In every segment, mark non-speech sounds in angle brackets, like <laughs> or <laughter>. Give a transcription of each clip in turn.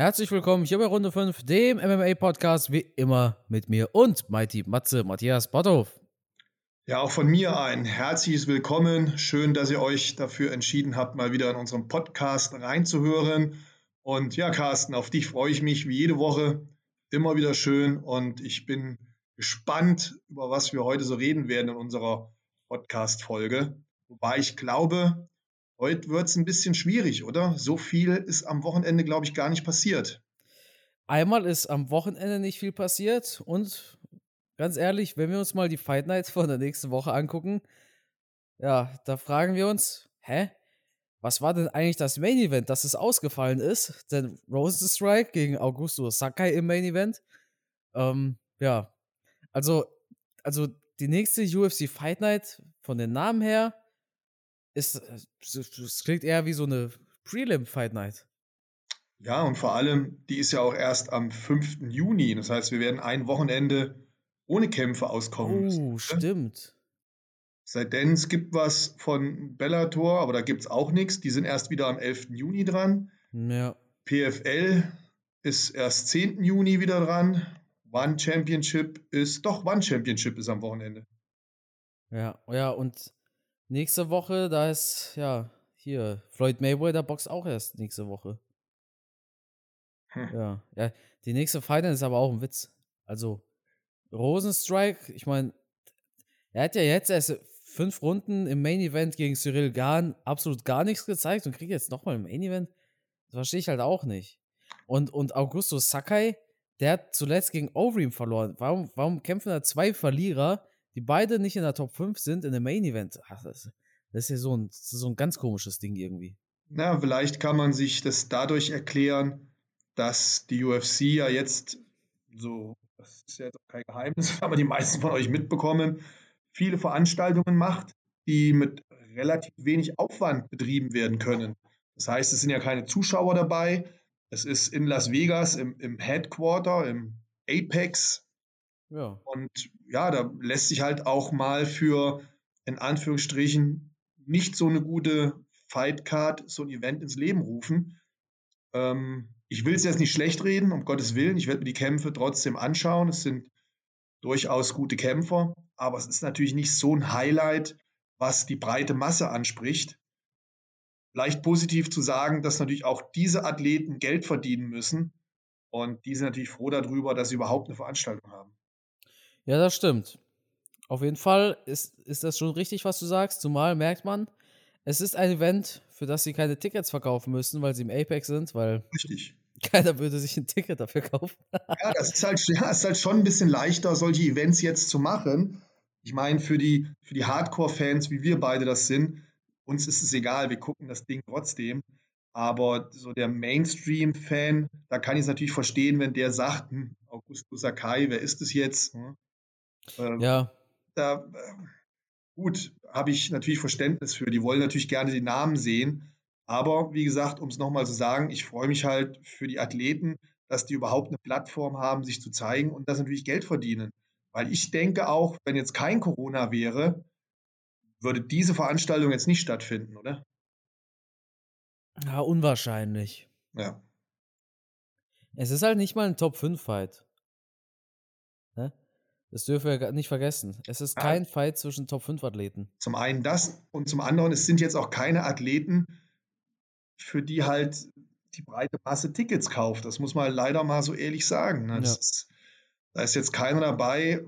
Herzlich willkommen hier bei Runde 5, dem MMA-Podcast, wie immer mit mir und Mighty Matze Matthias Botthoff. Ja, auch von mir ein herzliches Willkommen. Schön, dass ihr euch dafür entschieden habt, mal wieder in unserem Podcast reinzuhören. Und ja, Carsten, auf dich freue ich mich wie jede Woche. Immer wieder schön und ich bin gespannt, über was wir heute so reden werden in unserer Podcast-Folge. Wobei ich glaube, Heute wird es ein bisschen schwierig, oder? So viel ist am Wochenende, glaube ich, gar nicht passiert. Einmal ist am Wochenende nicht viel passiert und ganz ehrlich, wenn wir uns mal die Fight Night von der nächsten Woche angucken, ja, da fragen wir uns, hä? Was war denn eigentlich das Main Event, dass es ausgefallen ist? Denn Rose Strike gegen Augusto Sakai im Main Event. Ähm, ja, also, also die nächste UFC Fight Night von den Namen her ist, es klingt eher wie so eine Prelim Fight Night. Ja, und vor allem, die ist ja auch erst am 5. Juni. Das heißt, wir werden ein Wochenende ohne Kämpfe auskommen oh, müssen. Oh, stimmt. Seitdem es gibt was von Bellator, aber da gibt es auch nichts. Die sind erst wieder am 11. Juni dran. Ja. PFL ist erst 10. Juni wieder dran. One Championship ist, doch, One Championship ist am Wochenende. Ja, ja, und Nächste Woche, da ist, ja, hier, Floyd Mayweather boxt auch erst nächste Woche. Hm. Ja, ja, die nächste Fight ist aber auch ein Witz. Also, Rosenstrike, ich meine, er hat ja jetzt erst fünf Runden im Main Event gegen Cyril Gahn absolut gar nichts gezeigt und kriegt jetzt nochmal im Main Event. Das verstehe ich halt auch nicht. Und, und Augusto Sakai, der hat zuletzt gegen Overeem verloren. Warum, warum kämpfen da zwei Verlierer die beide nicht in der Top 5 sind in dem Main Event. Ach, das, das, ist ja so ein, so ein ganz komisches Ding irgendwie. Na, vielleicht kann man sich das dadurch erklären, dass die UFC ja jetzt so, das ist ja jetzt kein Geheimnis, <laughs> aber die meisten von euch mitbekommen, viele Veranstaltungen macht, die mit relativ wenig Aufwand betrieben werden können. Das heißt, es sind ja keine Zuschauer dabei. Es ist in Las Vegas im, im Headquarter, im Apex ja. Und ja, da lässt sich halt auch mal für in Anführungsstrichen nicht so eine gute Fightcard, so ein Event ins Leben rufen. Ähm, ich will es jetzt nicht schlecht reden, um Gottes Willen. Ich werde mir die Kämpfe trotzdem anschauen. Es sind durchaus gute Kämpfer, aber es ist natürlich nicht so ein Highlight, was die breite Masse anspricht. Leicht positiv zu sagen, dass natürlich auch diese Athleten Geld verdienen müssen. Und die sind natürlich froh darüber, dass sie überhaupt eine Veranstaltung haben. Ja, das stimmt. Auf jeden Fall ist, ist das schon richtig, was du sagst. Zumal merkt man, es ist ein Event, für das sie keine Tickets verkaufen müssen, weil sie im Apex sind, weil richtig. <laughs> keiner würde sich ein Ticket dafür kaufen. ja, das ist halt, ja, ist halt schon ein bisschen leichter, solche Events jetzt zu machen. Ich meine, für die, für die Hardcore-Fans, wie wir beide das sind, uns ist es egal, wir gucken das Ding trotzdem. Aber so der Mainstream-Fan, da kann ich es natürlich verstehen, wenn der sagt, hm, Augusto Sakai, wer ist es jetzt? Hm? Ähm, ja. Da, äh, gut, habe ich natürlich Verständnis für. Die wollen natürlich gerne die Namen sehen. Aber wie gesagt, um es nochmal zu sagen, ich freue mich halt für die Athleten, dass die überhaupt eine Plattform haben, sich zu zeigen und das natürlich Geld verdienen. Weil ich denke auch, wenn jetzt kein Corona wäre, würde diese Veranstaltung jetzt nicht stattfinden, oder? Ja, unwahrscheinlich. Ja. Es ist halt nicht mal ein Top-5-Fight. Ne? Das dürfen wir nicht vergessen. Es ist kein ja. Fight zwischen Top-5-Athleten. Zum einen das und zum anderen, es sind jetzt auch keine Athleten, für die halt die breite Masse Tickets kauft. Das muss man leider mal so ehrlich sagen. Ne? Ja. Ist, da ist jetzt keiner dabei,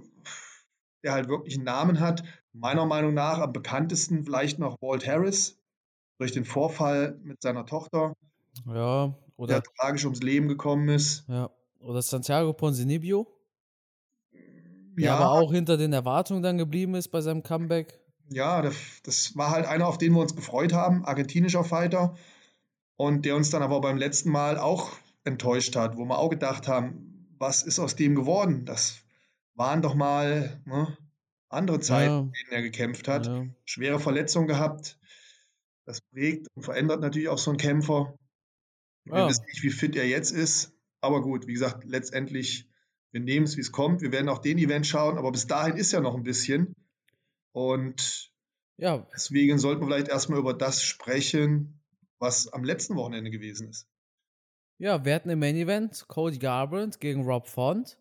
der halt wirklich einen Namen hat. Meiner Meinung nach am bekanntesten vielleicht noch Walt Harris durch den Vorfall mit seiner Tochter. Ja, oder. Der tragisch ums Leben gekommen ist. Ja, oder Santiago Ponzinibbio. Ja. aber auch hinter den Erwartungen dann geblieben ist bei seinem Comeback. Ja, das, das war halt einer, auf den wir uns gefreut haben, argentinischer Fighter. Und der uns dann aber beim letzten Mal auch enttäuscht hat, wo wir auch gedacht haben, was ist aus dem geworden? Das waren doch mal ne, andere Zeiten, ja. in denen er gekämpft hat. Ja. Schwere Verletzung gehabt. Das prägt und verändert natürlich auch so einen Kämpfer. Wir ja. wissen nicht, wie fit er jetzt ist. Aber gut, wie gesagt, letztendlich wir nehmen es, wie es kommt. Wir werden auch den Event schauen, aber bis dahin ist ja noch ein bisschen. Und ja. deswegen sollten wir vielleicht erstmal über das sprechen, was am letzten Wochenende gewesen ist. Ja, wir hatten im Main Event Cody Garbrandt gegen Rob Font.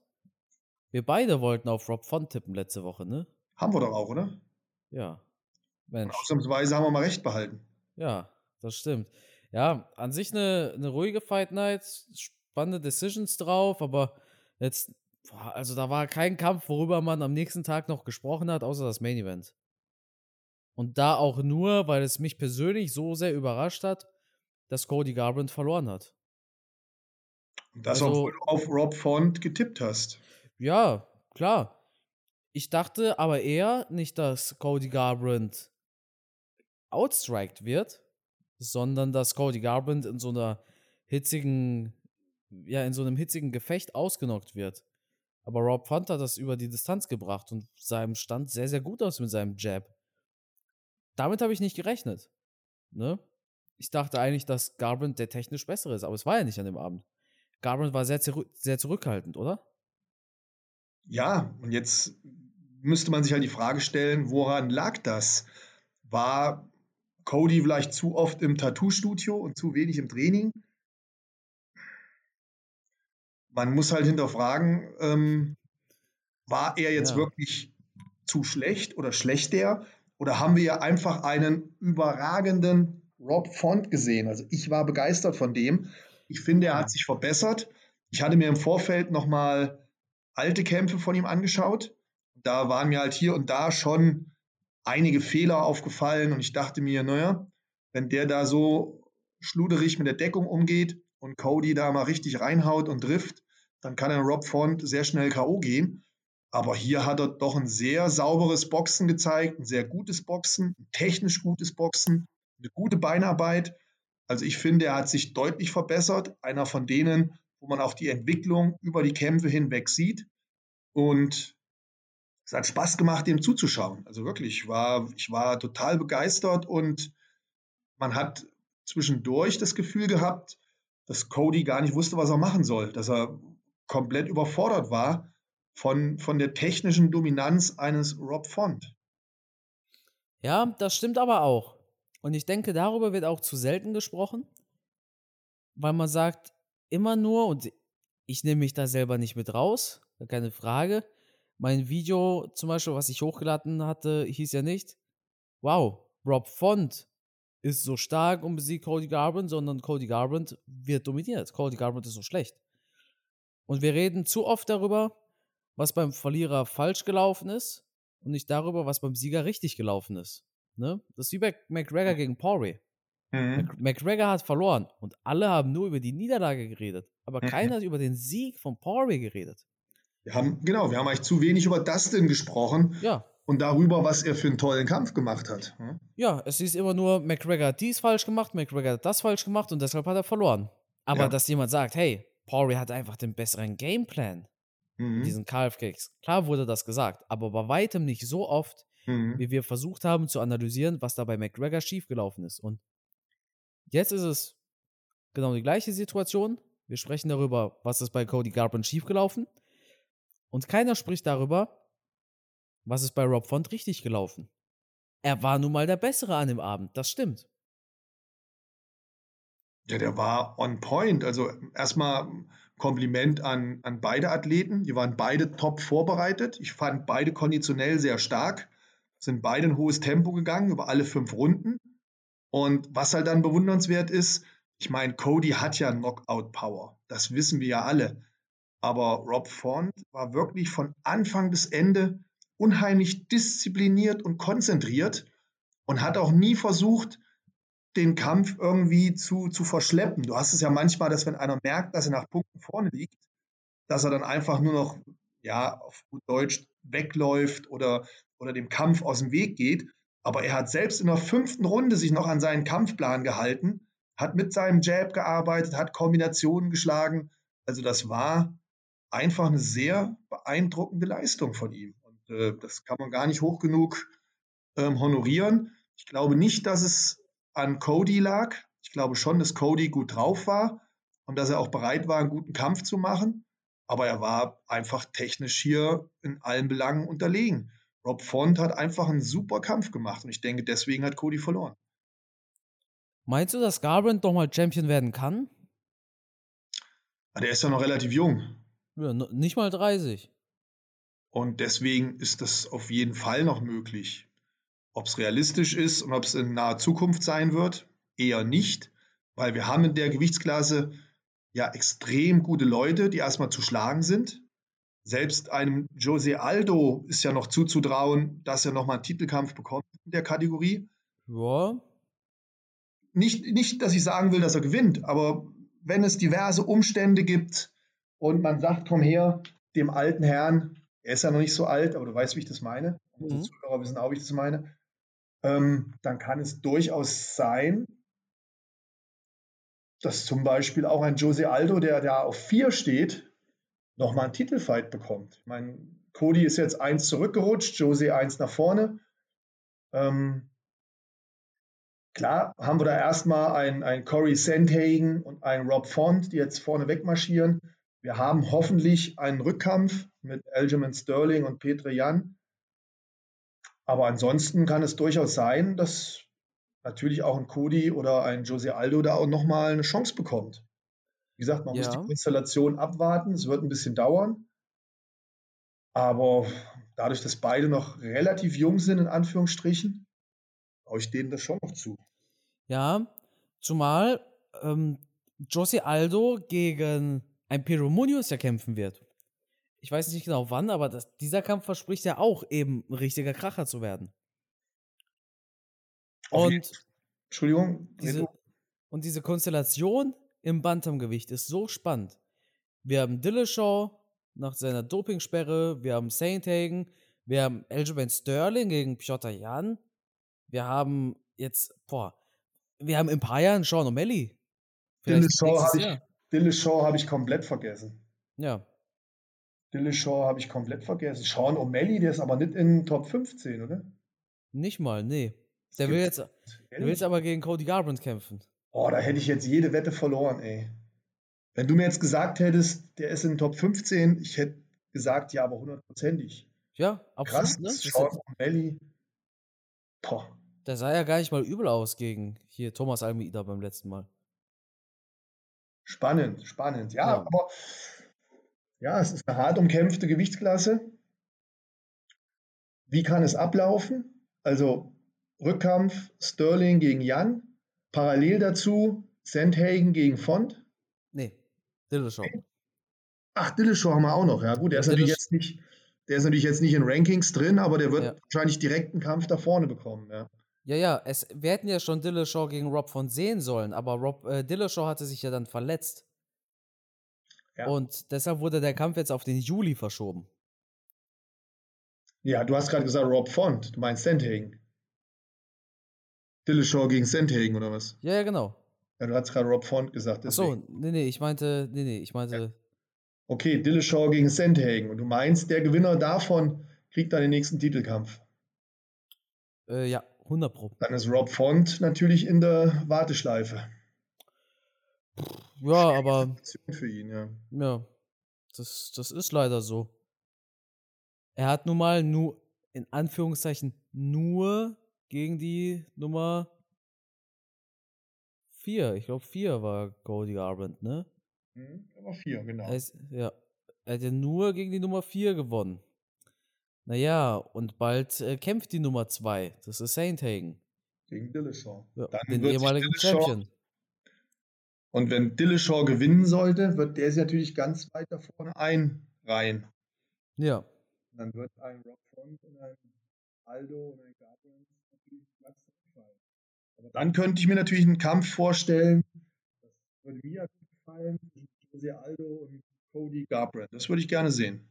Wir beide wollten auf Rob Font tippen letzte Woche, ne? Haben wir doch auch, oder? Ja. Mensch. ausnahmsweise haben wir mal recht behalten. Ja, das stimmt. Ja, an sich eine, eine ruhige Fight Night, spannende Decisions drauf, aber jetzt, also da war kein Kampf, worüber man am nächsten Tag noch gesprochen hat, außer das Main Event. Und da auch nur, weil es mich persönlich so sehr überrascht hat, dass Cody Garbrandt verloren hat. Das, also, obwohl du auf Rob Font getippt hast. Ja, klar. Ich dachte aber eher nicht, dass Cody Garbrandt outstriked wird, sondern dass Cody Garbrandt in so einer hitzigen, ja, in so einem hitzigen Gefecht ausgenockt wird. Aber Rob Font hat das über die Distanz gebracht und seinem Stand sehr, sehr gut aus mit seinem Jab. Damit habe ich nicht gerechnet. Ne? Ich dachte eigentlich, dass Garbrandt der technisch bessere ist, aber es war ja nicht an dem Abend. Garbrandt war sehr, sehr zurückhaltend, oder? Ja, und jetzt müsste man sich halt die Frage stellen, woran lag das? War Cody vielleicht zu oft im Tattoo-Studio und zu wenig im Training? Man muss halt hinterfragen, ähm, war er jetzt ja. wirklich zu schlecht oder schlechter? Oder haben wir ja einfach einen überragenden Rob Font gesehen? Also ich war begeistert von dem. Ich finde, er hat sich verbessert. Ich hatte mir im Vorfeld nochmal alte Kämpfe von ihm angeschaut. Da waren mir halt hier und da schon einige Fehler aufgefallen und ich dachte mir, naja, wenn der da so schluderig mit der Deckung umgeht und Cody da mal richtig reinhaut und trifft, dann kann er Rob Font sehr schnell K.O. gehen. Aber hier hat er doch ein sehr sauberes Boxen gezeigt, ein sehr gutes Boxen, ein technisch gutes Boxen, eine gute Beinarbeit. Also ich finde, er hat sich deutlich verbessert. Einer von denen, wo man auch die Entwicklung über die Kämpfe hinweg sieht. Und es hat Spaß gemacht, dem zuzuschauen. Also wirklich, ich war, ich war total begeistert und man hat zwischendurch das Gefühl gehabt, dass Cody gar nicht wusste, was er machen soll, dass er komplett überfordert war von, von der technischen Dominanz eines Rob Font. Ja, das stimmt aber auch. Und ich denke, darüber wird auch zu selten gesprochen, weil man sagt immer nur, und ich nehme mich da selber nicht mit raus, keine Frage. Mein Video zum Beispiel, was ich hochgeladen hatte, hieß ja nicht, wow, Rob Font ist so stark und besiegt Cody Garbrandt, sondern Cody Garbrandt wird dominiert. Cody Garbrandt ist so schlecht. Und wir reden zu oft darüber, was beim Verlierer falsch gelaufen ist und nicht darüber, was beim Sieger richtig gelaufen ist. Ne? Das ist wie bei McGregor gegen Poirier. Mhm. McGregor hat verloren und alle haben nur über die Niederlage geredet, aber mhm. keiner hat über den Sieg von Poirier geredet. Wir haben, genau, wir haben eigentlich zu wenig über Dustin gesprochen. Ja. Und darüber, was er für einen tollen Kampf gemacht hat. Hm? Ja, es ist immer nur, McGregor hat dies falsch gemacht, McGregor hat das falsch gemacht und deshalb hat er verloren. Aber ja. dass jemand sagt, hey, Poirier hat einfach den besseren Gameplan mhm. diesen Calf-Kicks. Klar wurde das gesagt, aber bei weitem nicht so oft, mhm. wie wir versucht haben zu analysieren, was da bei McGregor schiefgelaufen ist. Und jetzt ist es genau die gleiche Situation. Wir sprechen darüber, was ist bei Cody Garbrandt schiefgelaufen. Und keiner spricht darüber, was ist bei Rob Font richtig gelaufen. Er war nun mal der Bessere an dem Abend, das stimmt. Ja, der war on point. Also erstmal Kompliment an, an beide Athleten. Die waren beide top vorbereitet. Ich fand beide konditionell sehr stark, sind beide ein hohes Tempo gegangen über alle fünf Runden. Und was halt dann bewundernswert ist, ich meine, Cody hat ja Knockout-Power. Das wissen wir ja alle. Aber Rob Font war wirklich von Anfang bis Ende unheimlich diszipliniert und konzentriert und hat auch nie versucht, den Kampf irgendwie zu, zu verschleppen. Du hast es ja manchmal, dass wenn einer merkt, dass er nach Punkten vorne liegt, dass er dann einfach nur noch, ja, auf gut Deutsch wegläuft oder, oder dem Kampf aus dem Weg geht. Aber er hat selbst in der fünften Runde sich noch an seinen Kampfplan gehalten, hat mit seinem Jab gearbeitet, hat Kombinationen geschlagen. Also das war einfach eine sehr beeindruckende Leistung von ihm. Äh, das kann man gar nicht hoch genug ähm, honorieren. Ich glaube nicht, dass es an Cody lag. Ich glaube schon, dass Cody gut drauf war und dass er auch bereit war, einen guten Kampf zu machen. Aber er war einfach technisch hier in allen Belangen unterlegen. Rob Font hat einfach einen super Kampf gemacht und ich denke, deswegen hat Cody verloren. Meinst du, dass Garbrandt nochmal Champion werden kann? Ah, der ist ja noch relativ jung. Ja, nicht mal 30. Und deswegen ist das auf jeden Fall noch möglich. Ob es realistisch ist und ob es in naher Zukunft sein wird, eher nicht, weil wir haben in der Gewichtsklasse ja extrem gute Leute, die erstmal zu schlagen sind. Selbst einem Jose Aldo ist ja noch zuzutrauen, dass er nochmal einen Titelkampf bekommt in der Kategorie. Ja. Nicht, nicht, dass ich sagen will, dass er gewinnt, aber wenn es diverse Umstände gibt und man sagt, komm her, dem alten Herrn, er ist ja noch nicht so alt, aber du weißt, wie ich das meine. Mhm. Zuhörer wissen auch, wie ich das meine. Ähm, dann kann es durchaus sein, dass zum Beispiel auch ein Jose Aldo, der da auf vier steht, nochmal einen Titelfight bekommt. Ich meine, Cody ist jetzt eins zurückgerutscht, Jose eins nach vorne. Ähm, klar haben wir da erstmal einen, einen Corey Sandhagen und einen Rob Font, die jetzt vorne wegmarschieren. Wir haben hoffentlich einen Rückkampf mit Aljamain Sterling und Petre Jan. Aber ansonsten kann es durchaus sein, dass natürlich auch ein Cody oder ein Jose Aldo da auch nochmal eine Chance bekommt. Wie gesagt, man ja. muss die Konstellation abwarten. Es wird ein bisschen dauern. Aber dadurch, dass beide noch relativ jung sind, in Anführungsstrichen, traue ich denen das schon noch zu. Ja, zumal ähm, Jose Aldo gegen ein Pedro Munoz ja kämpfen wird. Ich weiß nicht genau wann, aber das, dieser Kampf verspricht ja auch eben ein richtiger Kracher zu werden. Und Entschuldigung. Diese, und diese Konstellation im Bantamgewicht ist so spannend. Wir haben Dillashaw nach seiner Dopingsperre, wir haben Saint Hagen, wir haben Aljamain Sterling gegen Piotr Jan, wir haben jetzt, boah, wir haben Empire und Sean O'Malley. Dillashaw habe ich, Dillashaw hab ich komplett vergessen. Ja. Dillashaw habe ich komplett vergessen. Sean O'Malley, der ist aber nicht in Top 15, oder? Nicht mal, nee. Der will, jetzt, der will jetzt aber gegen Cody Garbrandt kämpfen. Oh, da hätte ich jetzt jede Wette verloren, ey. Wenn du mir jetzt gesagt hättest, der ist in Top 15, ich hätte gesagt, ja, aber hundertprozentig. Ja, absolut. Krass, ne? Sean O'Malley. Boah. Der sah ja gar nicht mal übel aus gegen hier Thomas Almeida beim letzten Mal. Spannend, spannend. Ja, ja, aber ja, es ist eine hart umkämpfte Gewichtsklasse. Wie kann es ablaufen? Also Rückkampf Sterling gegen Jan. Parallel dazu Sandhagen gegen Font. Nee, Dillashaw. Ach, Dillashaw haben wir auch noch. Ja, gut, der ist natürlich jetzt nicht, der ist natürlich jetzt nicht in Rankings drin, aber der wird ja. wahrscheinlich direkt einen Kampf da vorne bekommen. Ja. Ja, ja, es, wir hätten ja schon Dillashaw gegen Rob von sehen sollen, aber Rob, äh, Dillashaw hatte sich ja dann verletzt. Ja. Und deshalb wurde der Kampf jetzt auf den Juli verschoben. Ja, du hast gerade gesagt Rob Font, du meinst Sandhagen. Dillashaw gegen Sandhagen oder was? Ja, ja, genau. Ja, du hast gerade Rob Font gesagt. Achso, nee, nee, ich meinte, nee, nee, ich meinte. Ja. Okay, Dillashaw gegen Sandhagen. Und du meinst, der Gewinner davon kriegt dann den nächsten Titelkampf? Äh, ja, 100 Pro. Dann ist Rob Font natürlich in der Warteschleife. Ja, aber. Für ihn, ja. Ja, das, das ist leider so. Er hat nun mal nur, in Anführungszeichen, nur gegen die Nummer 4. Ich glaube, 4 war Cody Garbrandt, ne? Mhm, Nummer 4, genau. Er ist, ja. Er hat ja nur gegen die Nummer 4 gewonnen. Naja, und bald äh, kämpft die Nummer 2. Das ist Saint Hagen. Gegen Dillashaw. Ja, den ehemaligen Champion. Und wenn Dillashaw gewinnen sollte, wird der sich natürlich ganz weit da vorne einreihen. Ja. dann wird ein Rock Front und ein Aldo und ein Gabriel natürlich Platz gefallen. Aber dann könnte ich mir natürlich einen Kampf vorstellen, das würde mir gefallen, zwischen Jose Aldo und Cody Garbrandt. Das würde ich gerne sehen.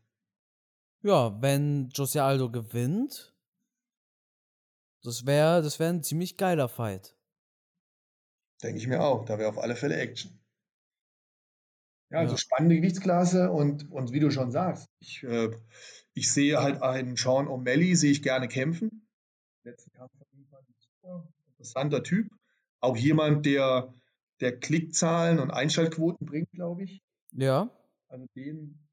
Ja, wenn Jose Aldo gewinnt, das wäre das wär ein ziemlich geiler Fight. Denke ich mir auch. Da wäre auf alle Fälle Action. Ja, also ja. spannende Gewichtsklasse und, und wie du schon sagst, ich, äh, ich sehe halt einen Sean O'Malley, sehe ich gerne kämpfen. Letzten Kampf von ihm fand ich super. Interessanter Typ. Auch jemand, der, der Klickzahlen und Einschaltquoten bringt, glaube ich. Ja. Also den,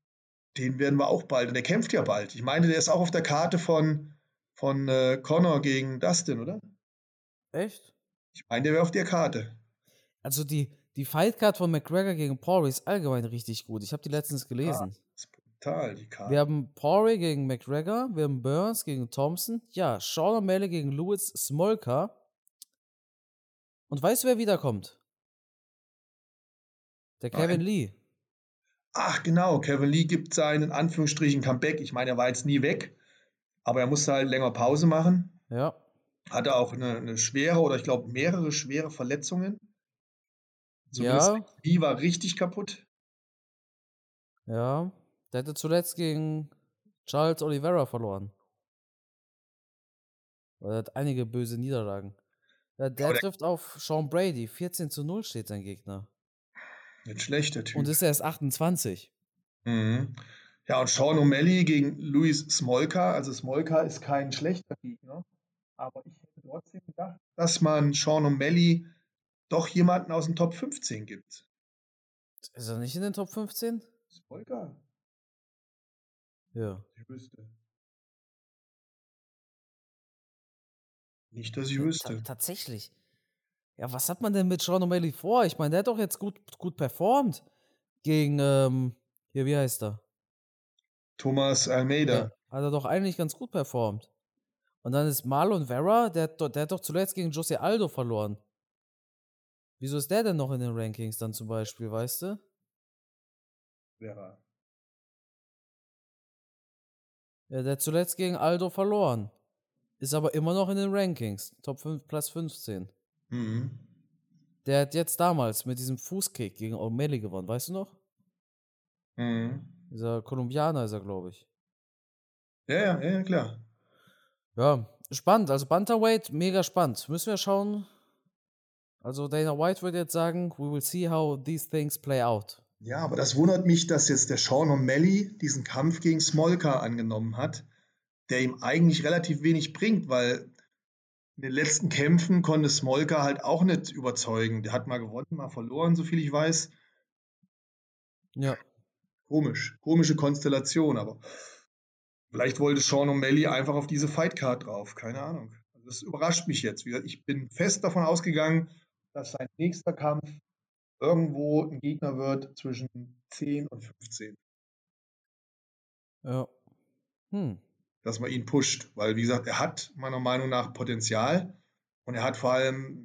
den werden wir auch bald. Und der kämpft ja bald. Ich meine, der ist auch auf der Karte von, von äh, Connor gegen Dustin, oder? Echt? Ich meine, der wäre auf der Karte. Also die, die Fightcard von McGregor gegen Poirier ist allgemein richtig gut. Ich habe die letztens gelesen. Ah, ist brutal, die Karte. Wir haben Poirier gegen McGregor, wir haben Burns gegen Thompson, ja, Sean O'Malley gegen Lewis Smolka. Und weißt du, wer wiederkommt? Der Kevin Nein. Lee. Ach genau, Kevin Lee gibt seinen Anführungsstrichen Comeback. Ich meine, er war jetzt nie weg, aber er musste halt länger Pause machen. Ja. Hatte auch eine, eine schwere oder ich glaube mehrere schwere Verletzungen. Zumindest ja. Lee war richtig kaputt. Ja, der hatte zuletzt gegen Charles Oliveira verloren. Er hat einige böse Niederlagen. Ja, der, der trifft auf Sean Brady. 14 zu 0 steht sein Gegner. Nicht schlecht, der Typ. Und ist erst 28. Mhm. Ja, und Sean O'Malley gegen Luis Smolka. Also Smolka ist kein schlechter Gegner. Aber ich hätte trotzdem gedacht, dass man Sean O'Malley doch jemanden aus dem Top 15 gibt. Ist er nicht in den Top 15? Smolka. Ja. Ich wüsste. Nicht, dass ich wüsste. tatsächlich. Ja, was hat man denn mit Sean O'Malley vor? Ich meine, der hat doch jetzt gut, gut performt gegen, ähm, hier, wie heißt er? Thomas Almeida. Ja, hat er doch eigentlich ganz gut performt. Und dann ist Marlon Vera, der, der hat doch zuletzt gegen Jose Aldo verloren. Wieso ist der denn noch in den Rankings dann zum Beispiel, weißt du? Vera. Ja, der hat zuletzt gegen Aldo verloren. Ist aber immer noch in den Rankings. Top 5 plus 15. Mhm. Der hat jetzt damals mit diesem Fußkick gegen O'Malley gewonnen, weißt du noch? Mhm. Dieser Kolumbianer ist er, glaube ich. Ja, ja, ja, klar. Ja, spannend. Also Bantamweight, mega spannend. Müssen wir schauen. Also Dana White würde jetzt sagen, we will see how these things play out. Ja, aber das wundert mich, dass jetzt der Sean O'Malley diesen Kampf gegen Smolka angenommen hat, der ihm eigentlich relativ wenig bringt, weil in den letzten Kämpfen konnte Smolka halt auch nicht überzeugen. Der hat mal gewonnen, mal verloren, so viel ich weiß. Ja. Komisch, komische Konstellation, aber vielleicht wollte Sean O'Malley einfach auf diese Fightcard drauf, keine Ahnung. Also das überrascht mich jetzt. Ich bin fest davon ausgegangen, dass sein nächster Kampf irgendwo ein Gegner wird zwischen 10 und 15. Ja. Hm dass man ihn pusht. Weil, wie gesagt, er hat meiner Meinung nach Potenzial und er hat vor allem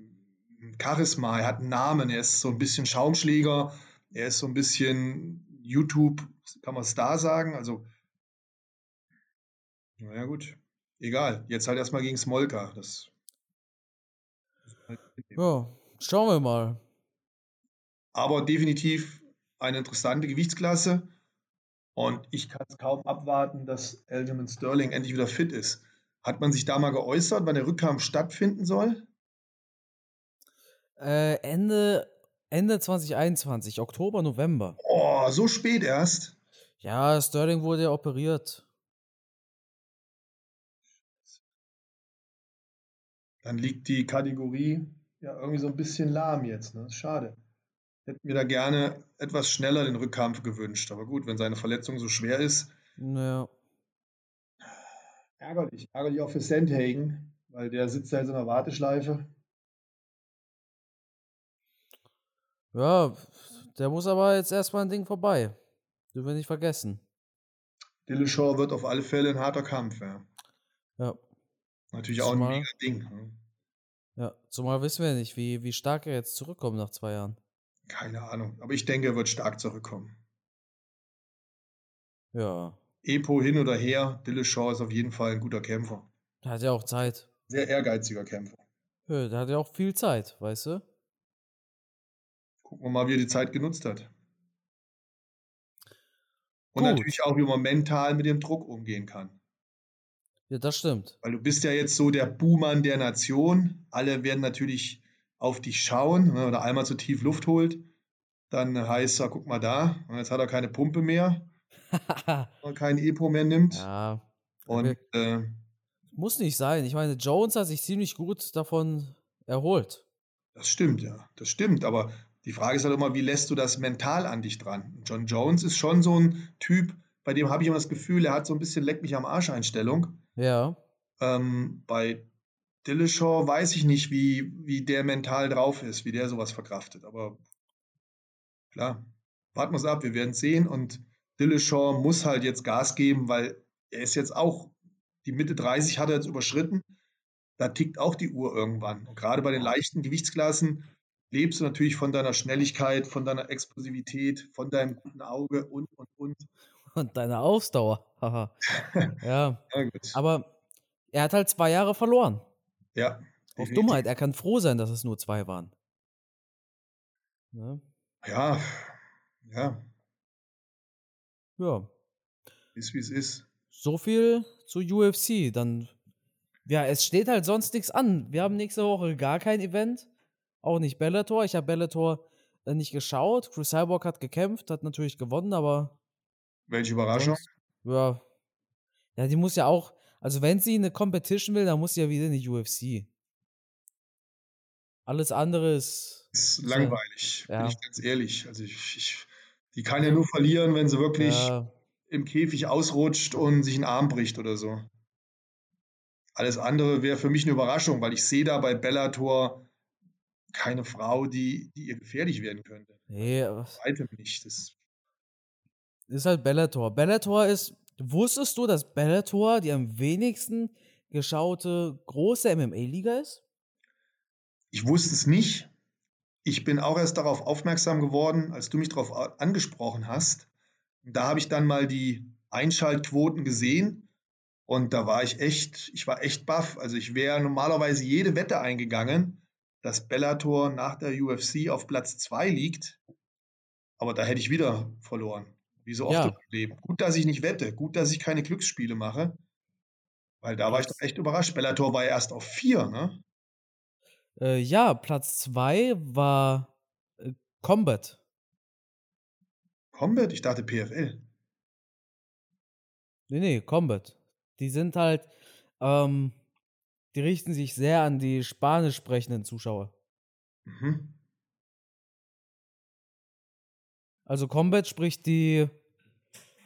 Charisma, er hat einen Namen, er ist so ein bisschen Schaumschläger, er ist so ein bisschen YouTube, kann man Star sagen. Also, naja, gut. Egal. Jetzt halt erstmal gegen Smolka. Das, ja, schauen wir mal. Aber definitiv eine interessante Gewichtsklasse. Und ich kann es kaum abwarten, dass Aljamain Sterling endlich wieder fit ist. Hat man sich da mal geäußert, wann der Rückkampf stattfinden soll? Äh, Ende, Ende 2021, Oktober, November. Oh, so spät erst? Ja, Sterling wurde ja operiert. Dann liegt die Kategorie ja irgendwie so ein bisschen lahm jetzt. Ne? Schade hätte mir da gerne etwas schneller den Rückkampf gewünscht. Aber gut, wenn seine Verletzung so schwer ist. Ja. Ärgerlich. Ärgerlich auch für Sandhagen, weil der sitzt da in so einer Warteschleife. Ja, der muss aber jetzt erstmal ein Ding vorbei. Dürfen wir nicht vergessen. Dillashaw wird auf alle Fälle ein harter Kampf, ja. Ja. Natürlich auch ein mega Ding. Ne? Ja, zumal wissen wir nicht, wie, wie stark er jetzt zurückkommt nach zwei Jahren. Keine Ahnung. Aber ich denke, er wird stark zurückkommen. Ja. Epo hin oder her, Dillashaw ist auf jeden Fall ein guter Kämpfer. Der hat ja auch Zeit. Sehr ehrgeiziger Kämpfer. Ja, der hat ja auch viel Zeit, weißt du? Gucken wir mal, wie er die Zeit genutzt hat. Und Gut. natürlich auch, wie man mental mit dem Druck umgehen kann. Ja, das stimmt. Weil du bist ja jetzt so der Buhmann der Nation. Alle werden natürlich auf dich schauen ne, oder einmal zu tief Luft holt, dann heißt er, guck mal da, jetzt hat er keine Pumpe mehr, <laughs> und kein Epo mehr nimmt. Ja. Und äh, muss nicht sein. Ich meine, Jones hat sich ziemlich gut davon erholt. Das stimmt, ja. Das stimmt. Aber die Frage ist halt immer, wie lässt du das mental an dich dran? John Jones ist schon so ein Typ, bei dem habe ich immer das Gefühl, er hat so ein bisschen Leck mich am Arsch Einstellung. Ja. Ähm, bei Dillashaw weiß ich nicht, wie, wie der mental drauf ist, wie der sowas verkraftet. Aber klar. Warten wir es ab, wir werden sehen. Und Dillashaw muss halt jetzt Gas geben, weil er ist jetzt auch, die Mitte 30 hat er jetzt überschritten. Da tickt auch die Uhr irgendwann. Und gerade bei den leichten Gewichtsklassen lebst du natürlich von deiner Schnelligkeit, von deiner Explosivität, von deinem guten Auge und, und, und. Und deiner Ausdauer. <laughs> Ja. ja Aber er hat halt zwei Jahre verloren. Ja. Auf Dummheit. Er kann froh sein, dass es nur zwei waren. Ne? Ja. Ja. Ja. Ist wie es ist. So viel zu UFC. Dann, ja, es steht halt sonst nichts an. Wir haben nächste Woche gar kein Event. Auch nicht Bellator. Ich habe Bellator äh, nicht geschaut. Chris Cyborg hat gekämpft, hat natürlich gewonnen, aber. Welche Überraschung? Sonst, ja. Ja, die muss ja auch. Also, wenn sie eine Competition will, dann muss sie ja wieder in die UFC. Alles andere ist. Ist langweilig, ja. bin ich ganz ehrlich. Also, ich, ich, die kann ja nur verlieren, wenn sie wirklich ja. im Käfig ausrutscht und sich einen Arm bricht oder so. Alles andere wäre für mich eine Überraschung, weil ich sehe da bei Bellator keine Frau, die, die ihr gefährlich werden könnte. Nee, weitem nicht. Das ist halt Bellator. Bellator ist, wusstest du, dass Bellator die am wenigsten geschaute große MMA-Liga ist? Ich wusste es nicht. Ich bin auch erst darauf aufmerksam geworden, als du mich darauf angesprochen hast. Da habe ich dann mal die Einschaltquoten gesehen und da war ich echt, ich war echt baff. Also ich wäre normalerweise jede Wette eingegangen dass Bellator nach der UFC auf Platz 2 liegt. Aber da hätte ich wieder verloren. Wie so oft ja. im Leben. Gut, dass ich nicht wette. Gut, dass ich keine Glücksspiele mache. Weil da war ich doch echt überrascht. Bellator war ja erst auf 4, ne? Äh, ja, Platz 2 war äh, Combat. Combat? Ich dachte PFL. Nee, nee, Combat. Die sind halt, ähm, die richten sich sehr an die spanisch sprechenden Zuschauer. Mhm. Also Combat spricht die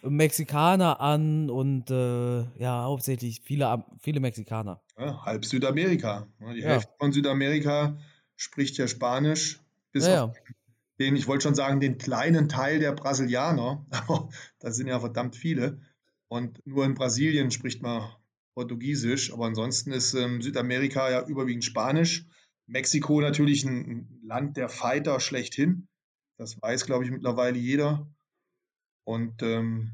Mexikaner an und äh, ja, hauptsächlich viele, viele Mexikaner. Ja, halb Südamerika. Ne? Die ja. Hälfte von Südamerika spricht ja Spanisch. Bis ja, auf den, ich wollte schon sagen, den kleinen Teil der Brasilianer, aber <laughs> da sind ja verdammt viele. Und nur in Brasilien spricht man Portugiesisch, aber ansonsten ist ähm, Südamerika ja überwiegend Spanisch. Mexiko natürlich ein, Land der Fighter schlechthin. Das weiß, glaube ich, mittlerweile jeder. Und ähm,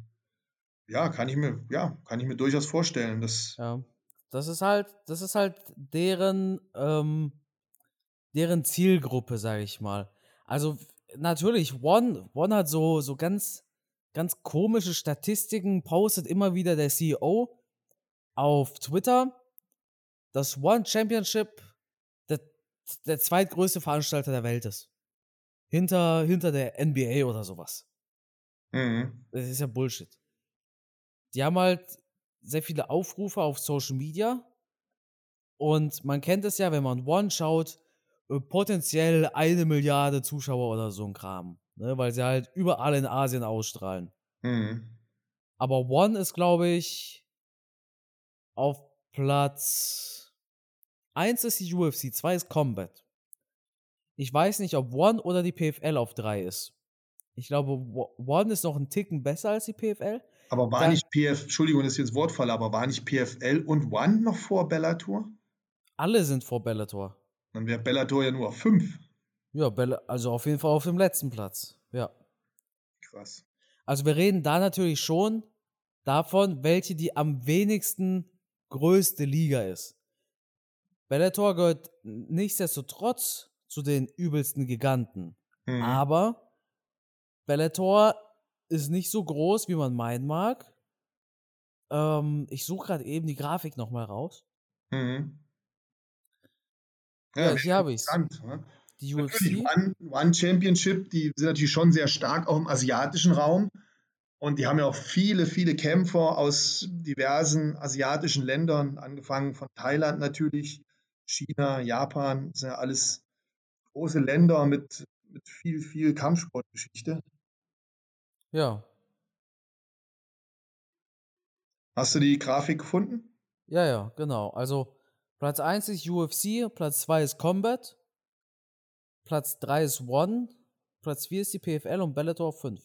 ja, kann ich mir, ja, kann ich mir durchaus vorstellen. Dass ja, das ist halt, das ist halt deren, ähm, deren Zielgruppe, sage ich mal. Also natürlich, One, One hat so, so ganz, ganz komische Statistiken, postet immer wieder der CEO auf Twitter, dass One Championship der, der zweitgrößte Veranstalter der Welt ist. Hinter, hinter der NBA oder sowas. Mhm. Das ist ja Bullshit. Die haben halt sehr viele Aufrufe auf Social Media. Und man kennt es ja, wenn man One schaut, äh, potenziell eine Milliarde Zuschauer oder so ein Kram. Ne? Weil sie halt überall in Asien ausstrahlen. Mhm. Aber One ist, glaube ich, auf Platz 1 ist die UFC, 2 ist Combat. Ich weiß nicht, ob One oder die PFL auf 3 ist. Ich glaube, One ist noch ein Ticken besser als die PFL. Aber war Dann, nicht PFL, Entschuldigung, das ist jetzt Wortfall, aber war nicht PFL und One noch vor Bellator? Alle sind vor Bellator. Dann wäre Bellator ja nur auf 5. Ja, Bella, also auf jeden Fall auf dem letzten Platz. Ja. Krass. Also wir reden da natürlich schon davon, welche die am wenigsten größte Liga ist. Bellator gehört nichtsdestotrotz zu den übelsten Giganten. Mhm. Aber Bellator ist nicht so groß, wie man meinen mag. Ähm, ich suche gerade eben die Grafik nochmal raus. Mhm. Ja, ja hier habe ich es. Ne? Die UFC. One, One Championship, die sind natürlich schon sehr stark auch im asiatischen Raum. Und die haben ja auch viele, viele Kämpfer aus diversen asiatischen Ländern, angefangen von Thailand natürlich, China, Japan, das sind ja alles große Länder mit, mit viel, viel Kampfsportgeschichte. Ja. Hast du die Grafik gefunden? Ja, ja, genau. Also Platz 1 ist UFC, Platz 2 ist Combat, Platz 3 ist One, Platz 4 ist die PFL und Bellator auf 5.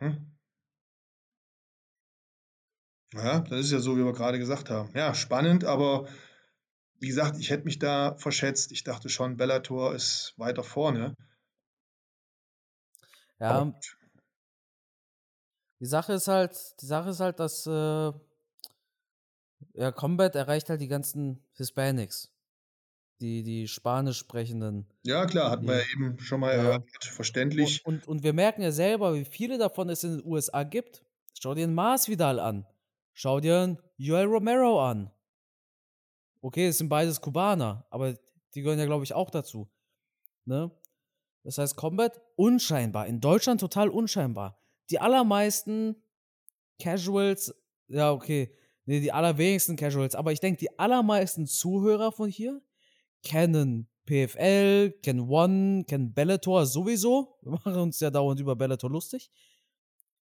Mhm. Ja, das ist ja so, wie wir gerade gesagt haben. Ja, spannend, aber wie gesagt, ich hätte mich da verschätzt. Ich dachte schon, Bellator ist weiter vorne. Ja, die Sache ist halt, die Sache ist halt, dass äh, ja, Combat erreicht halt die ganzen Hispanics. Die, die Spanisch sprechenden. Ja, klar, hatten wir ja eben schon mal ja. gehört, verständlich. Und, und, und, wir merken ja selber, wie viele davon es in den USA gibt. Schau dir einen Mars Vidal an. Schau dir einen Joel Romero an. Okay, es sind beides Kubaner, aber die gehören ja, glaube ich, auch dazu. Ne? Das heißt, Combat unscheinbar. In Deutschland total unscheinbar. Die allermeisten Casuals, ja, okay, nee, die allerwenigsten Casuals, aber ich denke, die allermeisten Zuhörer von hier kennen PFL, kennen One, kennen Bellator sowieso. Wir <laughs> machen uns ja dauernd über Bellator lustig.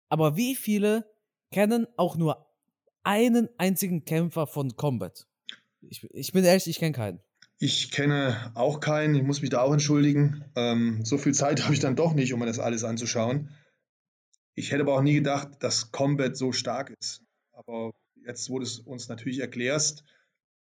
Aber wie viele kennen auch nur einen einzigen Kämpfer von Combat? Ich, ich bin ehrlich, ich kenne keinen. Ich kenne auch keinen, ich muss mich da auch entschuldigen. Ähm, so viel Zeit <laughs> habe ich dann doch nicht, um mir das alles anzuschauen. Ich hätte aber auch nie gedacht, dass Combat so stark ist. Aber jetzt, wo du es uns natürlich erklärst,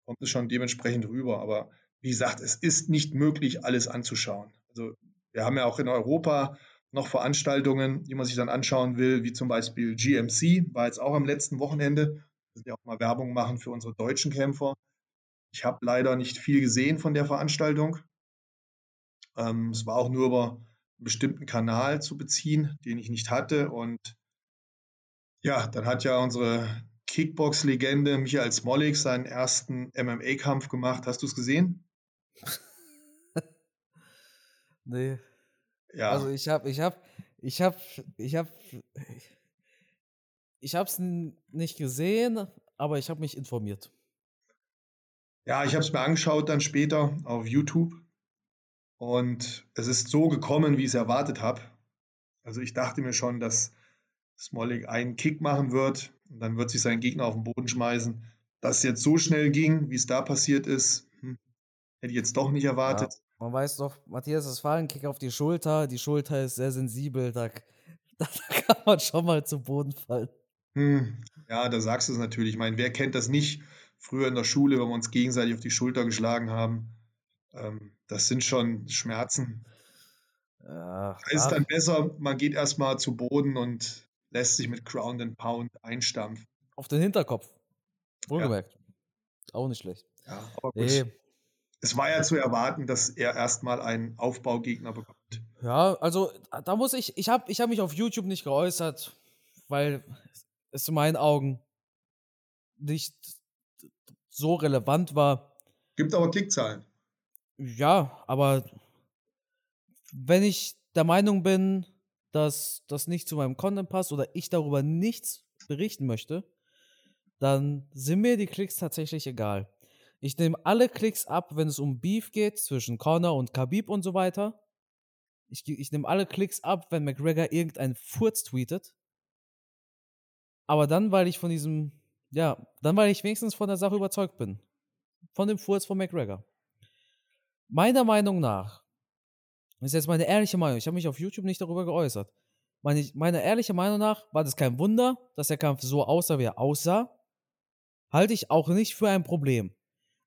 kommt es schon dementsprechend rüber. Aber wie gesagt, es ist nicht möglich, alles anzuschauen. Also wir haben ja auch in Europa noch Veranstaltungen, die man sich dann anschauen will, wie zum Beispiel GMC, war jetzt auch am letzten Wochenende. Wir ja auch mal Werbung machen für unsere deutschen Kämpfer. Ich habe leider nicht viel gesehen von der Veranstaltung. Ähm, es war auch nur über einen bestimmten Kanal zu beziehen, den ich nicht hatte. Und ja, dann hat ja unsere Kickbox-Legende Michael Smolik seinen ersten MMA-Kampf gemacht. Hast du es gesehen? <laughs> nee. Ja. Also ich habe, ich habe, ich habe, ich habe, ich habe es nicht gesehen, aber ich habe mich informiert. Ja, ich habe es mir angeschaut dann später auf YouTube und es ist so gekommen, wie ich es erwartet habe. Also ich dachte mir schon, dass Smolik einen Kick machen wird und dann wird sich sein Gegner auf den Boden schmeißen. Dass es jetzt so schnell ging, wie es da passiert ist, hm, hätte ich jetzt doch nicht erwartet. Ja, man weiß doch, Matthias, das war ein Kick auf die Schulter. Die Schulter ist sehr sensibel, da, <laughs> da kann man schon mal zu Boden fallen. Hm, ja, da sagst du es natürlich. Ich meine, wer kennt das nicht? Früher in der Schule, wenn wir uns gegenseitig auf die Schulter geschlagen haben. Ähm, das sind schon Schmerzen. Ja, da ist dann besser, man geht erstmal zu Boden und lässt sich mit Ground and Pound einstampfen. Auf den Hinterkopf. Wohlgemerkt. Ja. Auch nicht schlecht. Ja, aber gut. Nee. Es war ja zu erwarten, dass er erstmal einen Aufbaugegner bekommt. Ja, also da muss ich, ich habe ich hab mich auf YouTube nicht geäußert, weil es in meinen Augen nicht so relevant war. Gibt aber Klickzahlen. Ja, aber wenn ich der Meinung bin, dass das nicht zu meinem Content passt oder ich darüber nichts berichten möchte, dann sind mir die Klicks tatsächlich egal. Ich nehme alle Klicks ab, wenn es um Beef geht zwischen Connor und Khabib und so weiter. Ich, ich nehme alle Klicks ab, wenn McGregor irgendeinen Furz tweetet. Aber dann, weil ich von diesem ja, dann, weil ich wenigstens von der Sache überzeugt bin. Von dem Furz von McGregor. Meiner Meinung nach, das ist jetzt meine ehrliche Meinung, ich habe mich auf YouTube nicht darüber geäußert. Meine, meiner ehrlichen Meinung nach war das kein Wunder, dass der Kampf so aussah, wie er aussah. Halte ich auch nicht für ein Problem.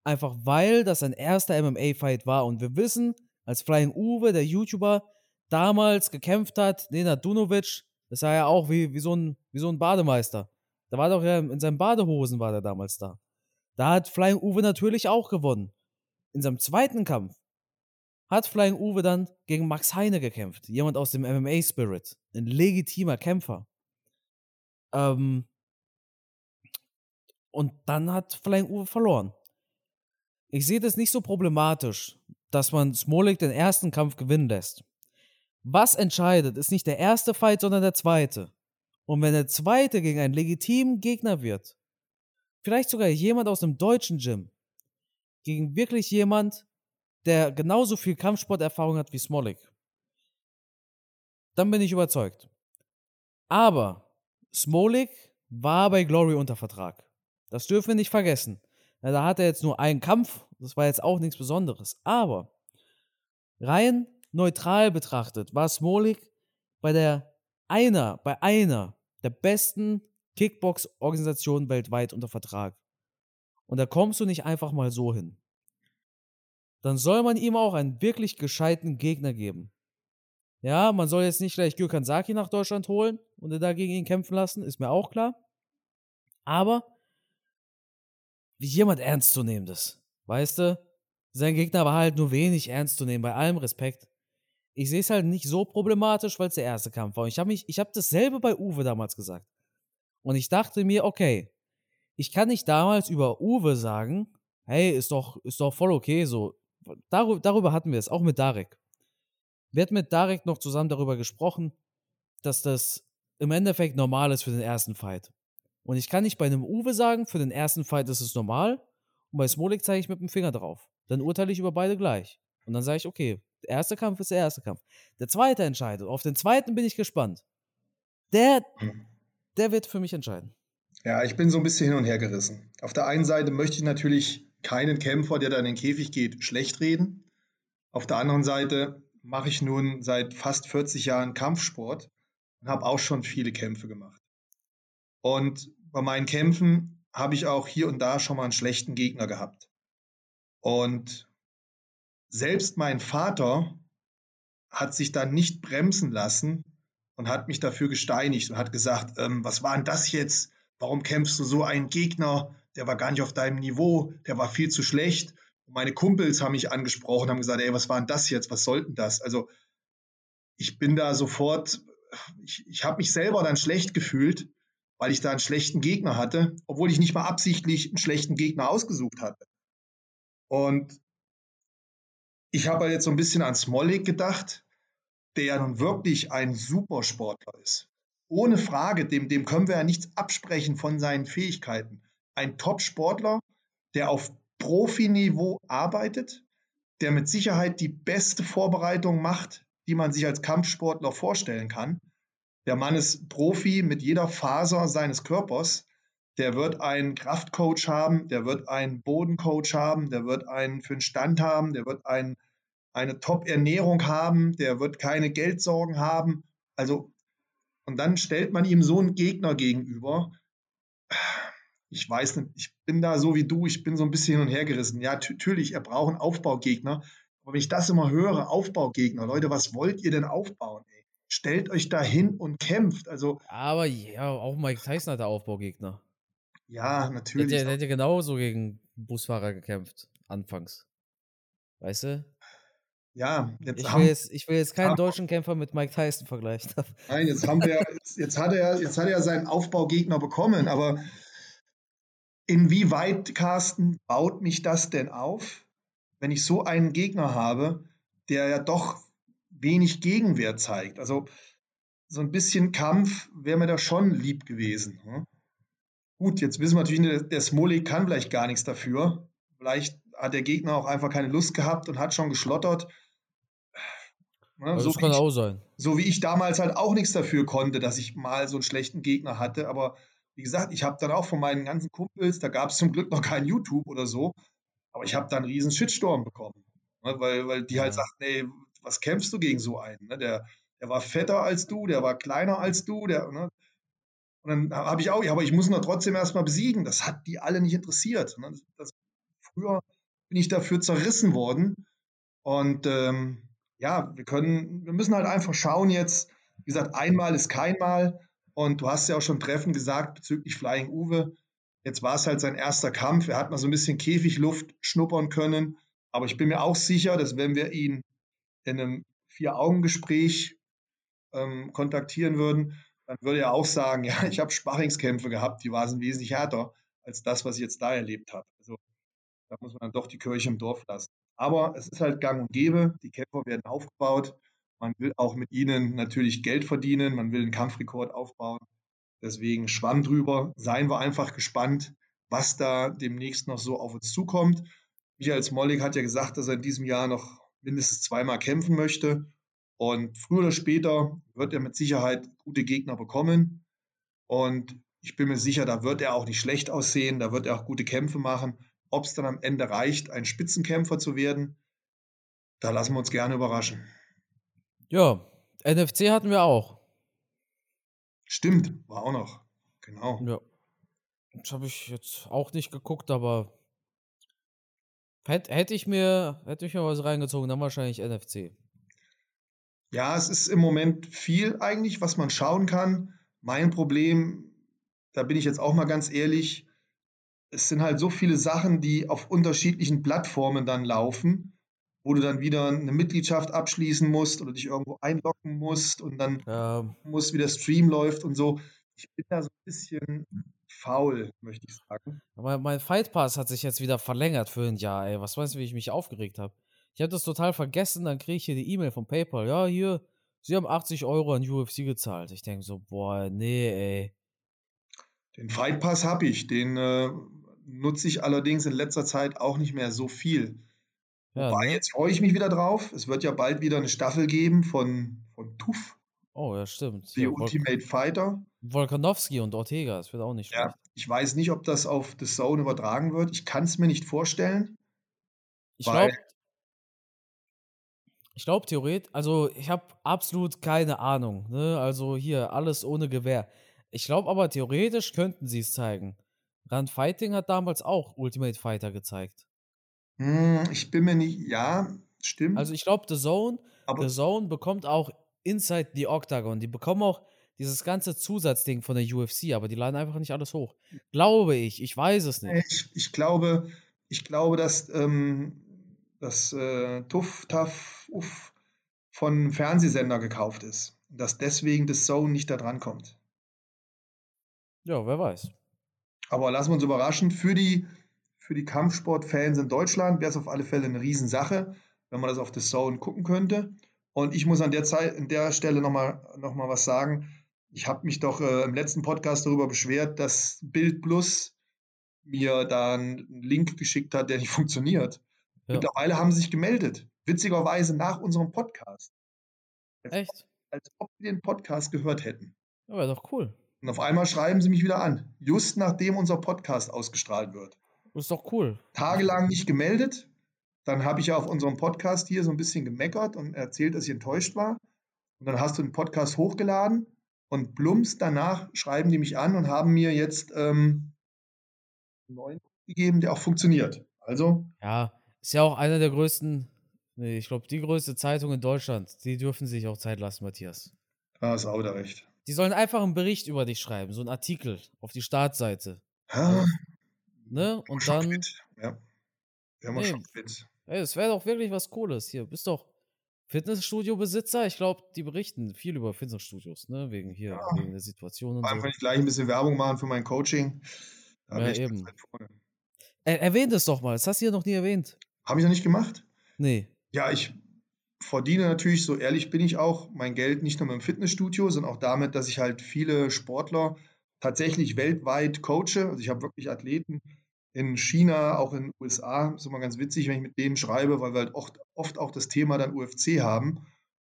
Einfach weil das ein erster MMA-Fight war und wir wissen, als Flying Uwe, der YouTuber, damals gekämpft hat, Nena Dunovic, das sah ja auch wie, wie, so ein, wie so ein Bademeister. Da war doch in seinen Badehosen war er damals da. Da hat Flying Uwe natürlich auch gewonnen. In seinem zweiten Kampf hat Flying Uwe dann gegen Max Heine gekämpft. Jemand aus dem MMA Spirit. Ein legitimer Kämpfer. Ähm, und dann hat Flying Uwe verloren. Ich sehe das nicht so problematisch, dass man Smolik den ersten Kampf gewinnen lässt. Was entscheidet, ist nicht der erste Fight, sondern der zweite. Und wenn der zweite gegen einen legitimen Gegner wird, vielleicht sogar jemand aus dem deutschen Gym, gegen wirklich jemand, der genauso viel Kampfsporterfahrung hat wie Smolik, dann bin ich überzeugt. Aber Smolik war bei Glory unter Vertrag. Das dürfen wir nicht vergessen. da hat er jetzt nur einen Kampf, das war jetzt auch nichts Besonderes. Aber rein neutral betrachtet, war Smolik bei der einer, bei einer der besten Kickbox-Organisationen weltweit unter Vertrag. Und da kommst du nicht einfach mal so hin. Dann soll man ihm auch einen wirklich gescheiten Gegner geben. Ja, man soll jetzt nicht gleich Gürkan Saki nach Deutschland holen und da gegen ihn kämpfen lassen, ist mir auch klar. Aber wie jemand ernstzunehmendes, weißt du? Sein Gegner war halt nur wenig ernst zu nehmen, bei allem Respekt. Ich sehe es halt nicht so problematisch, weil es der erste Kampf war. Und ich habe mich, dasselbe bei Uwe damals gesagt. Und ich dachte mir, okay, ich kann nicht damals über Uwe sagen, hey, ist doch, ist doch voll okay so. Darüber, darüber hatten wir es, auch mit Darek. Wir hatten mit Darek noch zusammen darüber gesprochen, dass das im Endeffekt normal ist für den ersten Fight. Und ich kann nicht bei einem Uwe sagen, für den ersten Fight ist es normal. Und bei Smolik zeige ich mit dem Finger drauf. Dann urteile ich über beide gleich. Und dann sage ich, okay, der erste Kampf ist der erste Kampf. Der zweite entscheidet. Auf den zweiten bin ich gespannt. Der, hm. der wird für mich entscheiden. Ja, ich bin so ein bisschen hin und her gerissen. Auf der einen Seite möchte ich natürlich keinen Kämpfer, der da in den Käfig geht, schlecht reden. Auf der anderen Seite mache ich nun seit fast 40 Jahren Kampfsport und habe auch schon viele Kämpfe gemacht. Und bei meinen Kämpfen habe ich auch hier und da schon mal einen schlechten Gegner gehabt. Und selbst mein Vater hat sich dann nicht bremsen lassen und hat mich dafür gesteinigt und hat gesagt, ähm, was war denn das jetzt? Warum kämpfst du so einen Gegner? Der war gar nicht auf deinem Niveau, der war viel zu schlecht. Und meine Kumpels haben mich angesprochen, haben gesagt, ey, was war denn das jetzt? Was sollten das? Also ich bin da sofort, ich, ich habe mich selber dann schlecht gefühlt, weil ich da einen schlechten Gegner hatte, obwohl ich nicht mal absichtlich einen schlechten Gegner ausgesucht hatte. Und ich habe jetzt so ein bisschen an Smolik gedacht, der ja nun wirklich ein Supersportler ist. Ohne Frage, dem, dem können wir ja nichts absprechen von seinen Fähigkeiten. Ein Top-Sportler, der auf Profiniveau arbeitet, der mit Sicherheit die beste Vorbereitung macht, die man sich als Kampfsportler vorstellen kann. Der Mann ist Profi mit jeder Faser seines Körpers. Der wird einen Kraftcoach haben, der wird einen Bodencoach haben, der wird einen für den Stand haben, der wird einen, eine Top-Ernährung haben, der wird keine Geldsorgen haben. Also, und dann stellt man ihm so einen Gegner gegenüber, ich weiß nicht, ich bin da so wie du, ich bin so ein bisschen hin und her gerissen. Ja, natürlich, er braucht einen Aufbaugegner. Aber wenn ich das immer höre, Aufbaugegner, Leute, was wollt ihr denn aufbauen? Ey? Stellt euch da hin und kämpft. Also, aber ja, auch Mike Tyson hat der Aufbaugegner. Ja, natürlich. Der, der, der ja genauso gegen Busfahrer gekämpft, anfangs. Weißt du? Ja, jetzt ich, will jetzt, ich will jetzt keinen deutschen Kämpfer mit Mike Tyson vergleichen. <laughs> Nein, jetzt haben wir, jetzt, hat er, jetzt hat er seinen Aufbaugegner bekommen, aber Inwieweit, Carsten, baut mich das denn auf, wenn ich so einen Gegner habe, der ja doch wenig Gegenwehr zeigt? Also so ein bisschen Kampf wäre mir da schon lieb gewesen. Ne? Gut, jetzt wissen wir natürlich, der Smolik kann vielleicht gar nichts dafür. Vielleicht hat der Gegner auch einfach keine Lust gehabt und hat schon geschlottert. Ne? So kann ich, auch sein. So wie ich damals halt auch nichts dafür konnte, dass ich mal so einen schlechten Gegner hatte. Aber wie gesagt, ich habe dann auch von meinen ganzen Kumpels, da gab es zum Glück noch kein YouTube oder so, aber ich habe dann einen riesen Shitstorm bekommen. Ne, weil, weil die halt ja. sagten, ey, was kämpfst du gegen so einen? Ne? Der, der war fetter als du, der war kleiner als du, der, ne? Und dann habe ich auch, ja, aber ich muss ihn doch trotzdem erstmal besiegen. Das hat die alle nicht interessiert. Ne? Das, das, früher bin ich dafür zerrissen worden. Und ähm, ja, wir können, wir müssen halt einfach schauen jetzt, wie gesagt, einmal ist kein Mal. Und du hast ja auch schon treffend gesagt bezüglich Flying Uwe. Jetzt war es halt sein erster Kampf. Er hat mal so ein bisschen Käfigluft schnuppern können. Aber ich bin mir auch sicher, dass wenn wir ihn in einem Vier-Augen-Gespräch ähm, kontaktieren würden, dann würde er auch sagen, <laughs> ja, ich habe Sparringskämpfe gehabt, die waren wesentlich härter als das, was ich jetzt da erlebt habe. Also da muss man dann doch die Kirche im Dorf lassen. Aber es ist halt gang und gäbe, die Kämpfer werden aufgebaut man will auch mit ihnen natürlich Geld verdienen, man will einen Kampfrekord aufbauen. Deswegen schwamm drüber, seien wir einfach gespannt, was da demnächst noch so auf uns zukommt. Michael Smolik hat ja gesagt, dass er in diesem Jahr noch mindestens zweimal kämpfen möchte. Und früher oder später wird er mit Sicherheit gute Gegner bekommen. Und ich bin mir sicher, da wird er auch nicht schlecht aussehen, da wird er auch gute Kämpfe machen. Ob es dann am Ende reicht, ein Spitzenkämpfer zu werden, da lassen wir uns gerne überraschen. Ja, NFC hatten wir auch. Stimmt, war auch noch. Genau. Ja. Das habe ich jetzt auch nicht geguckt, aber hätte, hätte ich mir hätte ich mir was reingezogen, dann wahrscheinlich NFC. Ja, es ist im Moment viel eigentlich, was man schauen kann. Mein Problem, da bin ich jetzt auch mal ganz ehrlich, es sind halt so viele Sachen, die auf unterschiedlichen Plattformen dann laufen, wo du dann wieder eine Mitgliedschaft abschließen musst oder dich irgendwo einloggen musst und dann Ja, musst, wie der Stream läuft und so. Ich bin da so ein bisschen faul, möchte ich sagen. mein, mein Fight Pass hat sich jetzt wieder verlängert für ein Jahr, ey. Was weißt du, wie ich mich aufgeregt habe? Ich habe das total vergessen, dann kriege ich hier die E-Mail von PayPal. Ja, hier, Sie haben 80 Euro an UFC gezahlt. Ich denke so, boah, nee, ey. Den Fight Pass habe ich, den äh, nutze ich allerdings in letzter Zeit auch nicht mehr so viel. Ja, Wobei, ne? jetzt freue ich mich wieder drauf. Es wird ja bald wieder eine Staffel geben von, von TUF, Oh, ja, stimmt. die Vol Ultimate Fighter. Volkanovski und Ortega, das wird auch nicht Ja, schlecht. ich weiß nicht, ob das auf The Zone übertragen wird. Ich kann es mir nicht vorstellen, Ich glaube, ich glaube theoretisch, also ich habe absolut keine Ahnung, ne? Also hier, alles ohne Gewehr. Ich glaube aber theoretisch könnten sie es zeigen. Run Fighting hat damals auch Ultimate Fighter gezeigt. hm, ich bin mir nicht, ja, stimmt, Also ich glaube, The Zone, The aber Zone bekommt auch Inside the Octagon. Die bekommen auch dieses ganze Zusatzding von der UFC, aber die laden einfach nicht alles hoch. Glaube ich, ich weiß es nicht. ich, ich glaube, ich glaube, dass ähm, das äh, TUF, TAF, Uff von einem Fernsehsender gekauft ist. Dass deswegen The Zone nicht da dran kommt. Ja, wer weiß. Aber lassen wir uns überraschen. Für die, für die Kampfsportfans in Deutschland wäre es auf alle Fälle eine Riesensache, wenn man das auf The Zone gucken könnte. Und ich muss an der Zeit, an der Stelle nochmal noch mal was sagen. Ich habe mich doch äh, im letzten Podcast darüber beschwert, dass Bild Plus mir da einen Link geschickt hat, der nicht <laughs> funktioniert. Ja. Mittlerweile haben sie sich gemeldet. Witzigerweise nach unserem Podcast. Als, Echt? als ob sie den Podcast gehört hätten. Wäre doch cool. Und auf einmal schreiben sie mich wieder an. Just nachdem unser Podcast ausgestrahlt wird. Ist doch cool. tagelang nicht gemeldet. Dann habe ich ja auf unserem Podcast hier so ein bisschen gemeckert und erzählt, dass ich enttäuscht war. Und dann hast du den Podcast hochgeladen und plumps danach schreiben die mich an und haben mir jetzt ähm, einen neuen gegeben, der auch funktioniert. Also, Ja, ist ja auch einer der größten, nee, ich glaube, die größte Zeitung in Deutschland. Die dürfen sich auch Zeit lassen, Matthias. da hast du auch wieder recht. Die sollen einfach einen Bericht über dich schreiben, so einen Artikel auf die Startseite. Ja, Ne? Und schon dann, fit. Ja, wir Nee. schon fit. ey, das wäre doch wirklich was Cooles. Hier, bist doch Fitnessstudio-Besitzer. Ich glaube, die berichten viel über Fitnessstudios, ne? Wegen hier, Ja. wegen der Situation und allem so. kann ich gleich ein bisschen Werbung machen für mein Coaching. Da Ja, eben. Er, erwähnt es doch mal, das hast du hier noch nie erwähnt. Habe ich noch nicht gemacht? Nee. Ja, ich verdiene natürlich, so ehrlich bin ich auch, mein Geld nicht nur mit dem Fitnessstudio, sondern auch damit, dass ich halt viele Sportler tatsächlich weltweit coache. Also ich habe wirklich Athleten in China, auch in den USA. Ist immer ganz witzig, wenn ich mit denen schreibe, weil wir halt oft, oft auch das Thema dann UFC haben.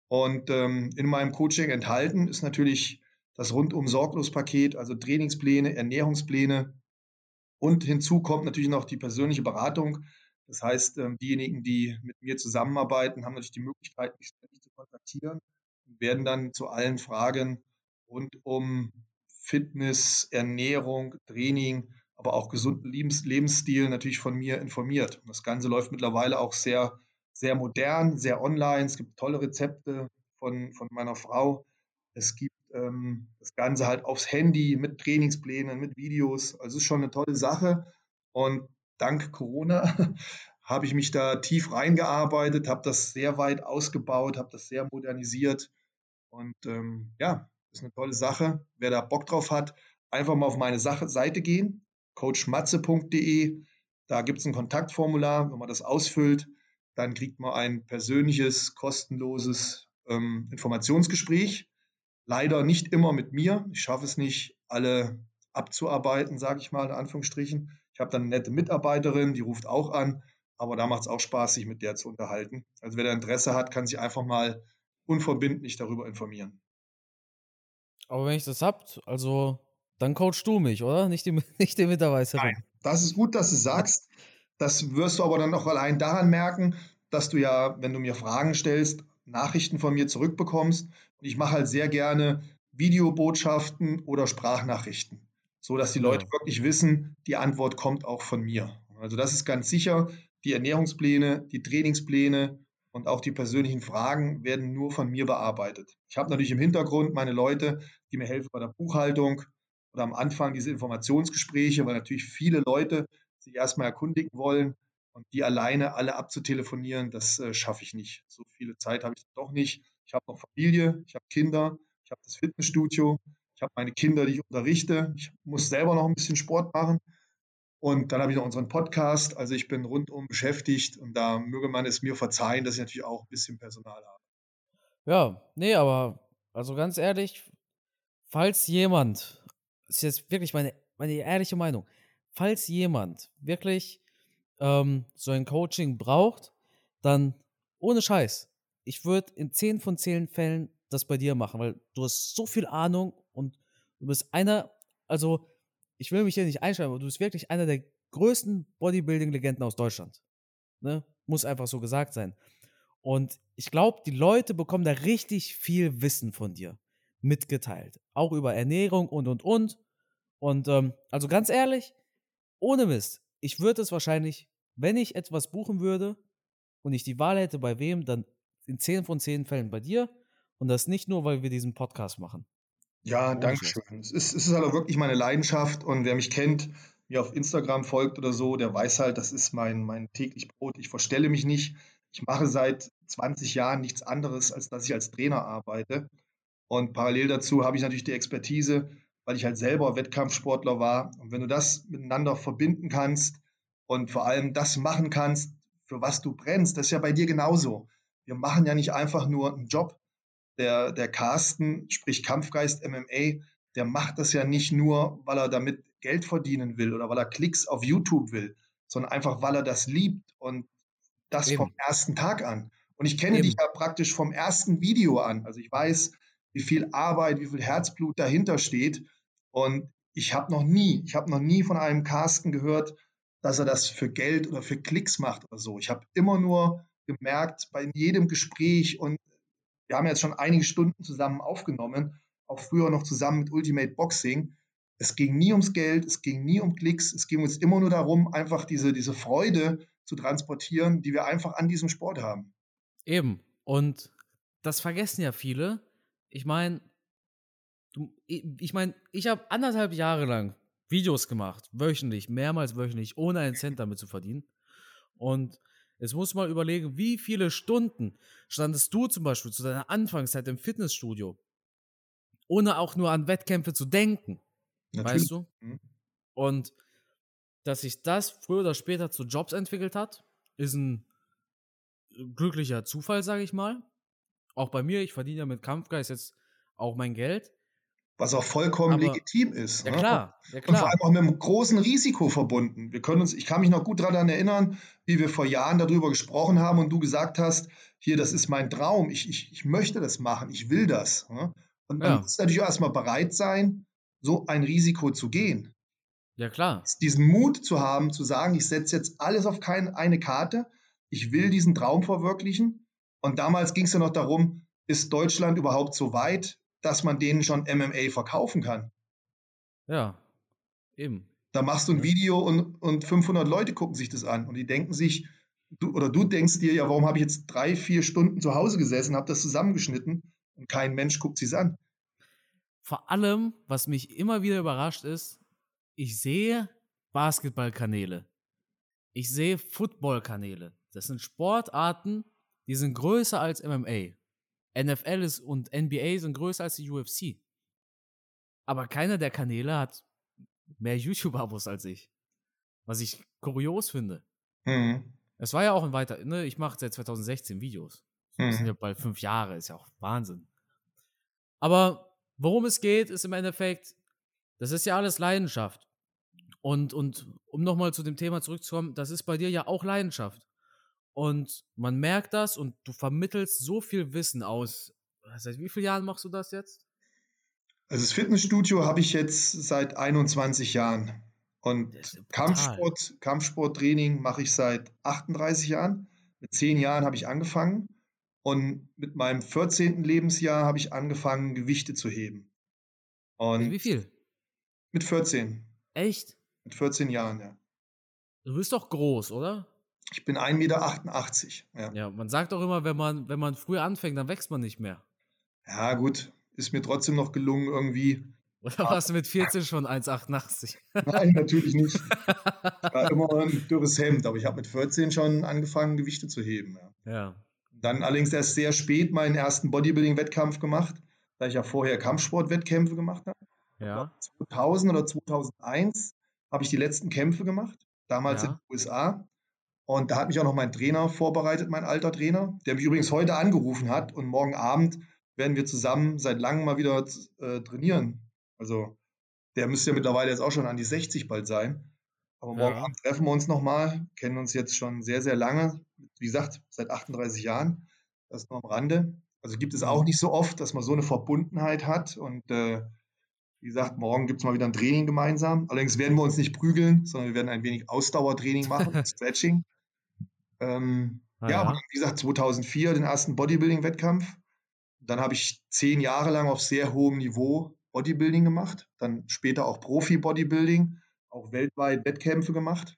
Und ähm, in meinem Coaching enthalten ist natürlich das rundum sorglos Paket, also Trainingspläne, Ernährungspläne. Und hinzu kommt natürlich noch die persönliche Beratung. Das heißt, ähm, diejenigen, die mit mir zusammenarbeiten, haben natürlich die Möglichkeit, mich ständig zu kontaktieren und werden dann zu allen Fragen rund um Fitness, Ernährung, Training, aber auch gesunden Lebens Lebensstil natürlich von mir informiert. Und das Ganze läuft mittlerweile auch sehr, sehr modern, sehr online. Es gibt tolle Rezepte von, von meiner Frau. Es gibt ähm, das Ganze halt aufs Handy mit Trainingsplänen, mit Videos. Also es ist schon eine tolle Sache. Und dank Corona <laughs> habe ich mich da tief reingearbeitet, habe das sehr weit ausgebaut, habe das sehr modernisiert. Und ähm, ja, ist eine tolle Sache. Wer da Bock drauf hat, einfach mal auf meine Sache, Seite gehen, coachmatze.de. Da gibt es ein Kontaktformular. Wenn man das ausfüllt, dann kriegt man ein persönliches, kostenloses ähm, Informationsgespräch. Leider nicht immer mit mir. Ich schaffe es nicht, alle abzuarbeiten, sage ich mal in Anführungsstrichen. Ich habe dann eine nette Mitarbeiterin, die ruft auch an, aber da macht es auch Spaß, sich mit der zu unterhalten. Also wer da Interesse hat, kann sich einfach mal unverbindlich darüber informieren. Aber wenn ich das habt, also dann coachst du mich, oder? Nicht die, <laughs> nicht die Mitarbeiterin. Nein. Das ist gut, dass du sagst. Das wirst du aber dann auch allein daran merken, dass du ja, wenn du mir Fragen stellst, Nachrichten von mir zurückbekommst. Und ich mache halt sehr gerne Videobotschaften oder Sprachnachrichten, so dass die Leute ja. wirklich wissen, die Antwort kommt auch von mir. Also das ist ganz sicher. Die Ernährungspläne, die Trainingspläne und auch die persönlichen Fragen werden nur von mir bearbeitet. Ich habe natürlich im Hintergrund meine Leute, die mir helfen bei der Buchhaltung oder am Anfang diese Informationsgespräche, weil natürlich viele Leute sich erstmal erkundigen wollen und die alleine alle abzutelefonieren, das äh, schaffe ich nicht. So viele Zeit habe ich doch nicht. Ich habe noch Familie, ich habe Kinder, ich habe das Fitnessstudio, ich habe meine Kinder, die ich unterrichte. Ich muss selber noch ein bisschen Sport machen. Und dann habe ich noch unseren Podcast. Also ich bin rundum beschäftigt und da möge man es mir verzeihen, dass ich natürlich auch ein bisschen Personal habe. Ja, nee, aber also ganz ehrlich, falls jemand, das ist jetzt wirklich meine, meine ehrliche Meinung, falls jemand wirklich ähm, so ein Coaching braucht, dann ohne Scheiß, ich würde in 10 von 10 Fällen das bei dir machen, weil du hast so viel Ahnung du bist einer, also ich will mich hier nicht einschreiben, aber du bist wirklich einer der größten Bodybuilding-Legenden aus Deutschland. Ne? Muss einfach so gesagt sein. Und ich glaube, die Leute bekommen da richtig viel Wissen von dir mitgeteilt. Auch über Ernährung und, und, und. Und ähm, also ganz ehrlich, ohne Mist, ich würde es wahrscheinlich, wenn ich etwas buchen würde und ich die Wahl hätte, bei wem, dann in 10 von 10 Fällen bei dir. Und das nicht nur, weil wir diesen Podcast machen. Ja, danke schön. Es ist, es ist halt wirklich meine Leidenschaft und wer mich kennt, mir auf Instagram folgt oder so, der weiß halt, das ist mein, mein täglich Brot. Ich verstelle mich nicht. Ich mache seit 20 Jahren nichts anderes, als dass ich als Trainer arbeite. Und parallel dazu habe ich natürlich die Expertise, weil ich halt selber Wettkampfsportler war. Und wenn du das miteinander verbinden kannst und vor allem das machen kannst, für was du brennst, das ist ja bei dir genauso. Wir machen ja nicht einfach nur einen Job, der, der Carsten, sprich Kampfgeist MMA, der macht das ja nicht nur, weil er damit Geld verdienen will oder weil er Klicks auf YouTube will, sondern einfach, weil er das liebt und das Eben. vom ersten Tag an. Und ich kenne Eben. dich ja praktisch vom ersten Video an. Also ich weiß, wie viel Arbeit, wie viel Herzblut dahinter steht. Und ich habe noch nie, ich habe noch nie von einem Carsten gehört, dass er das für Geld oder für Klicks macht oder so. Ich habe immer nur gemerkt, bei jedem Gespräch und wir haben jetzt schon einige Stunden zusammen aufgenommen, auch früher noch zusammen mit Ultimate Boxing. Es ging nie ums Geld, es ging nie um Klicks, es ging uns immer nur darum, einfach diese, diese Freude zu transportieren, die wir einfach an diesem Sport haben. Eben. Und das vergessen ja viele. Ich meine, ich meine, ich habe anderthalb Jahre lang Videos gemacht, wöchentlich, mehrmals wöchentlich, ohne einen Cent damit zu verdienen. Und Jetzt musst du mal überlegen, wie viele Stunden standest du zum Beispiel zu deiner Anfangszeit im Fitnessstudio, ohne auch nur an Wettkämpfe zu denken. Natürlich. Weißt du? Mhm. Und dass sich das früher oder später zu Jobs entwickelt hat, ist ein glücklicher Zufall, sage ich mal. Auch bei mir, ich verdiene ja mit Kampfgeist jetzt auch mein Geld was auch vollkommen Aber, legitim ist. Ja, ne? klar, ja, klar. Und vor allem auch mit einem großen Risiko verbunden. Wir können uns, ich kann mich noch gut daran erinnern, wie wir vor Jahren darüber gesprochen haben und du gesagt hast, hier, das ist mein Traum, ich, ich, ich möchte das machen, ich will das. Ne? Und man ja. muss natürlich auch erstmal bereit sein, so ein Risiko zu gehen. Ja, klar. Diesen Mut zu haben, zu sagen, ich setze jetzt alles auf keine, eine Karte, ich will diesen Traum verwirklichen. Und damals ging es ja noch darum, ist Deutschland überhaupt so weit? Dass man denen schon MMA verkaufen kann. Ja, eben. Da machst du ein Video und, und 500 Leute gucken sich das an und die denken sich, du, oder du denkst dir, ja, warum habe ich jetzt drei, vier Stunden zu Hause gesessen, habe das zusammengeschnitten und kein Mensch guckt sich an. Vor allem, was mich immer wieder überrascht ist, ich sehe Basketballkanäle. Ich sehe Footballkanäle. Das sind Sportarten, die sind größer als MMA. NFL ist und NBA sind größer als die UFC. Aber keiner der Kanäle hat mehr YouTube-Abos als ich. Was ich kurios finde. Mhm. Es war ja auch ein weiter, ne, ich mache seit 2016 Videos. Das mhm. sind ja bald fünf Jahre, ist ja auch Wahnsinn. Aber worum es geht, ist im Endeffekt, das ist ja alles Leidenschaft. Und, und um nochmal zu dem Thema zurückzukommen, das ist bei dir ja auch Leidenschaft. Und man merkt das und du vermittelst so viel Wissen aus. Seit wie vielen Jahren machst du das jetzt? Also das Fitnessstudio habe ich jetzt seit 21 Jahren. Und Kampfsport, Kampfsporttraining mache ich seit 38 Jahren. Mit zehn Jahren habe ich angefangen. Und mit meinem 14. Lebensjahr habe ich angefangen, Gewichte zu heben. Und Wie viel? Mit 14. Echt? Mit 14 Jahren, ja. Du bist doch groß, oder? Ich bin 1,88 Meter. Ja. ja, man sagt auch immer, wenn man, wenn man früh anfängt, dann wächst man nicht mehr. Ja, gut. Ist mir trotzdem noch gelungen, irgendwie. Oder warst du mit 14 schon 1,88? Nein, natürlich nicht. Ich <laughs> war immer ein dürres Hemd, aber ich habe mit 14 schon angefangen, Gewichte zu heben. Ja. ja. Dann allerdings erst sehr spät meinen ersten Bodybuilding-Wettkampf gemacht, da ich ja vorher Kampfsport-Wettkämpfe gemacht habe. Ja. 2000 oder 2001 habe ich die letzten Kämpfe gemacht, damals ja. in den USA. Und da hat mich auch noch mein Trainer vorbereitet, mein alter Trainer, der mich übrigens heute angerufen hat. Und morgen Abend werden wir zusammen seit langem mal wieder äh, trainieren. Also der müsste ja mittlerweile jetzt auch schon an die 60 bald sein. Aber morgen ja. Abend treffen wir uns nochmal, kennen uns jetzt schon sehr, sehr lange. Wie gesagt, seit 38 Jahren. Das ist nur am Rande. Also gibt es auch mhm. nicht so oft, dass man so eine Verbundenheit hat. Und äh, wie gesagt, morgen gibt es mal wieder ein Training gemeinsam. Allerdings werden wir uns nicht prügeln, sondern wir werden ein wenig Ausdauertraining machen, <laughs> Stretching. Ähm, ah, ja, ja. wie gesagt, 2004 den ersten Bodybuilding-Wettkampf. Dann habe ich zehn Jahre lang auf sehr hohem Niveau Bodybuilding gemacht, dann später auch Profi-Bodybuilding, auch weltweit Wettkämpfe gemacht.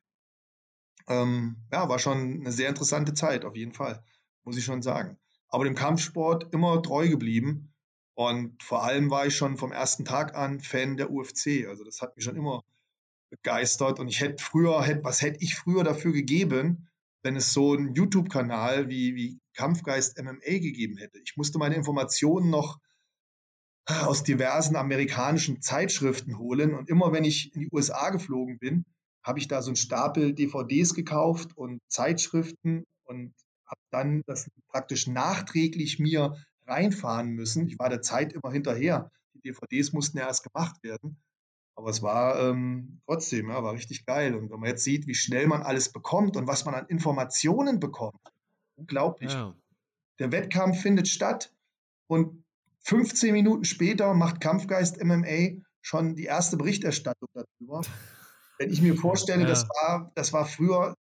Ähm, ja, war schon eine sehr interessante Zeit, auf jeden Fall, muss ich schon sagen. Aber dem Kampfsport immer treu geblieben und vor allem war ich schon vom ersten Tag an Fan der UFC. Also das hat mich schon immer begeistert. Und ich hätte früher, hätte, was hätte ich früher dafür gegeben, wenn es so einen YouTube-Kanal wie, wie Kampfgeist MMA gegeben hätte. Ich musste meine Informationen noch aus diversen amerikanischen Zeitschriften holen. Und immer wenn ich in die USA geflogen bin, habe ich da so einen Stapel DVDs gekauft und Zeitschriften und habe dann das praktisch nachträglich mir reinfahren müssen. Ich war der Zeit immer hinterher. Die DVDs mussten ja erst gemacht werden. Aber es war ähm, trotzdem, ja, war richtig geil. Und wenn man jetzt sieht, wie schnell man alles bekommt und was man an Informationen bekommt, unglaublich. Ja. Der Wettkampf findet statt und 15 Minuten später macht Kampfgeist MMA schon die erste Berichterstattung darüber. <laughs> Wenn ich mir vorstelle, ja. das, war, das war früher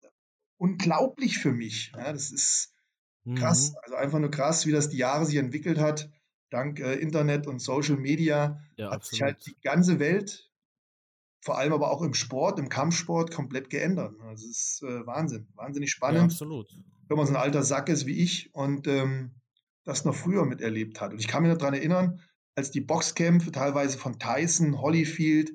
unglaublich für mich. Ja, das ist krass. Mhm. Also einfach nur krass, wie das die Jahre sich entwickelt hat. Dank äh, Internet und Social Media ja, hat absolut. sich halt die ganze Welt, vor allem aber auch im Sport, im Kampfsport, komplett geändert. Also es ist äh, Wahnsinn, wahnsinnig spannend. Ja, absolut. Wenn man so ein alter Sack ist wie ich und ähm, das noch früher miterlebt hat. Und ich kann mich noch daran erinnern, als die Boxkämpfe teilweise von Tyson, Holyfield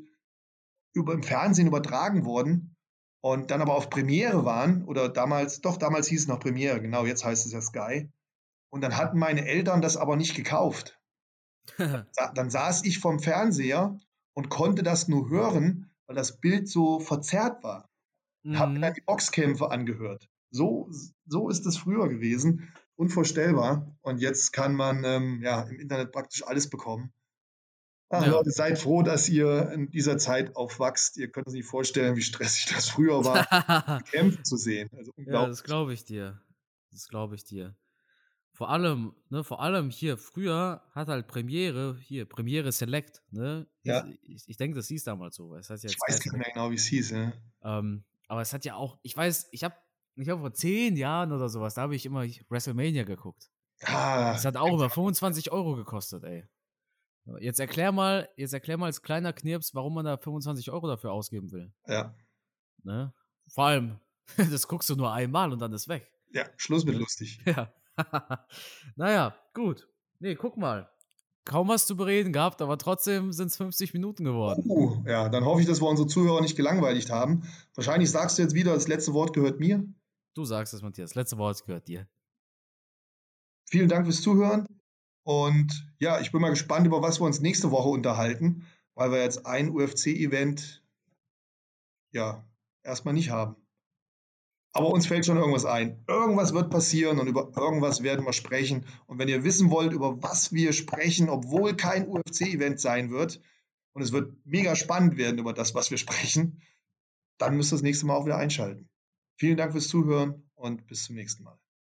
über, im Fernsehen übertragen wurden und dann aber auf Premiere waren, oder damals, doch, damals hieß es noch Premiere, genau, jetzt heißt es ja Sky. Und dann hatten meine Eltern das aber nicht gekauft. <laughs> dann saß ich vom Fernseher und konnte das nur hören, weil das Bild so verzerrt war. Mhm. Habe mir dann die Boxkämpfe angehört. So, so ist es früher gewesen unvorstellbar. Und jetzt kann man ähm, ja im Internet praktisch alles bekommen. Ach, ja. Leute, seid froh, dass ihr in dieser Zeit aufwachst. Ihr könnt euch nicht vorstellen, wie stressig <laughs> das früher war, <laughs> kämpfen zu sehen. Also ja, das glaube ich dir. Das glaube ich dir. Vor allem, ne, vor allem hier, früher hat halt Premiere, hier, Premiere Select, ne? Ja. Ich, ich denke, das hieß damals so. Das heißt ja ich weiß nicht mehr genau, wie es hieß, ja. Ähm, aber es hat ja auch, ich weiß, ich habe ich glaube vor zehn Jahren oder sowas, da habe ich immer WrestleMania geguckt. Ah, das hat auch über 25 Euro gekostet, ey. Jetzt erklär mal, jetzt erklär mal als kleiner Knirps, warum man da 25 Euro dafür ausgeben will. Ja. Ne? Vor allem, <laughs> das guckst du nur einmal und dann ist weg. Ja, Schluss mit lustig. <laughs> Ja. Naja, gut. Nee, guck mal. Kaum was zu bereden gehabt, aber trotzdem sind es 50 Minuten geworden. Uh, ja, dann hoffe ich, dass wir unsere Zuhörer nicht gelangweilt haben. Wahrscheinlich sagst du jetzt wieder, das letzte Wort gehört mir. Du sagst es, Matthias. Letzte Wort gehört dir. Vielen Dank fürs Zuhören. Und ja, ich bin mal gespannt, über was wir uns nächste Woche unterhalten, weil wir jetzt ein UFC-Event ja erstmal nicht haben. Aber uns fällt schon irgendwas ein. Irgendwas wird passieren und über irgendwas werden wir sprechen. Und wenn ihr wissen wollt, über was wir sprechen, obwohl kein UFC-Event sein wird, und es wird mega spannend werden über das, was wir <laughs> sprechen, dann müsst ihr das nächste Mal auch wieder einschalten. Vielen Dank fürs Zuhören und bis zum nächsten Mal.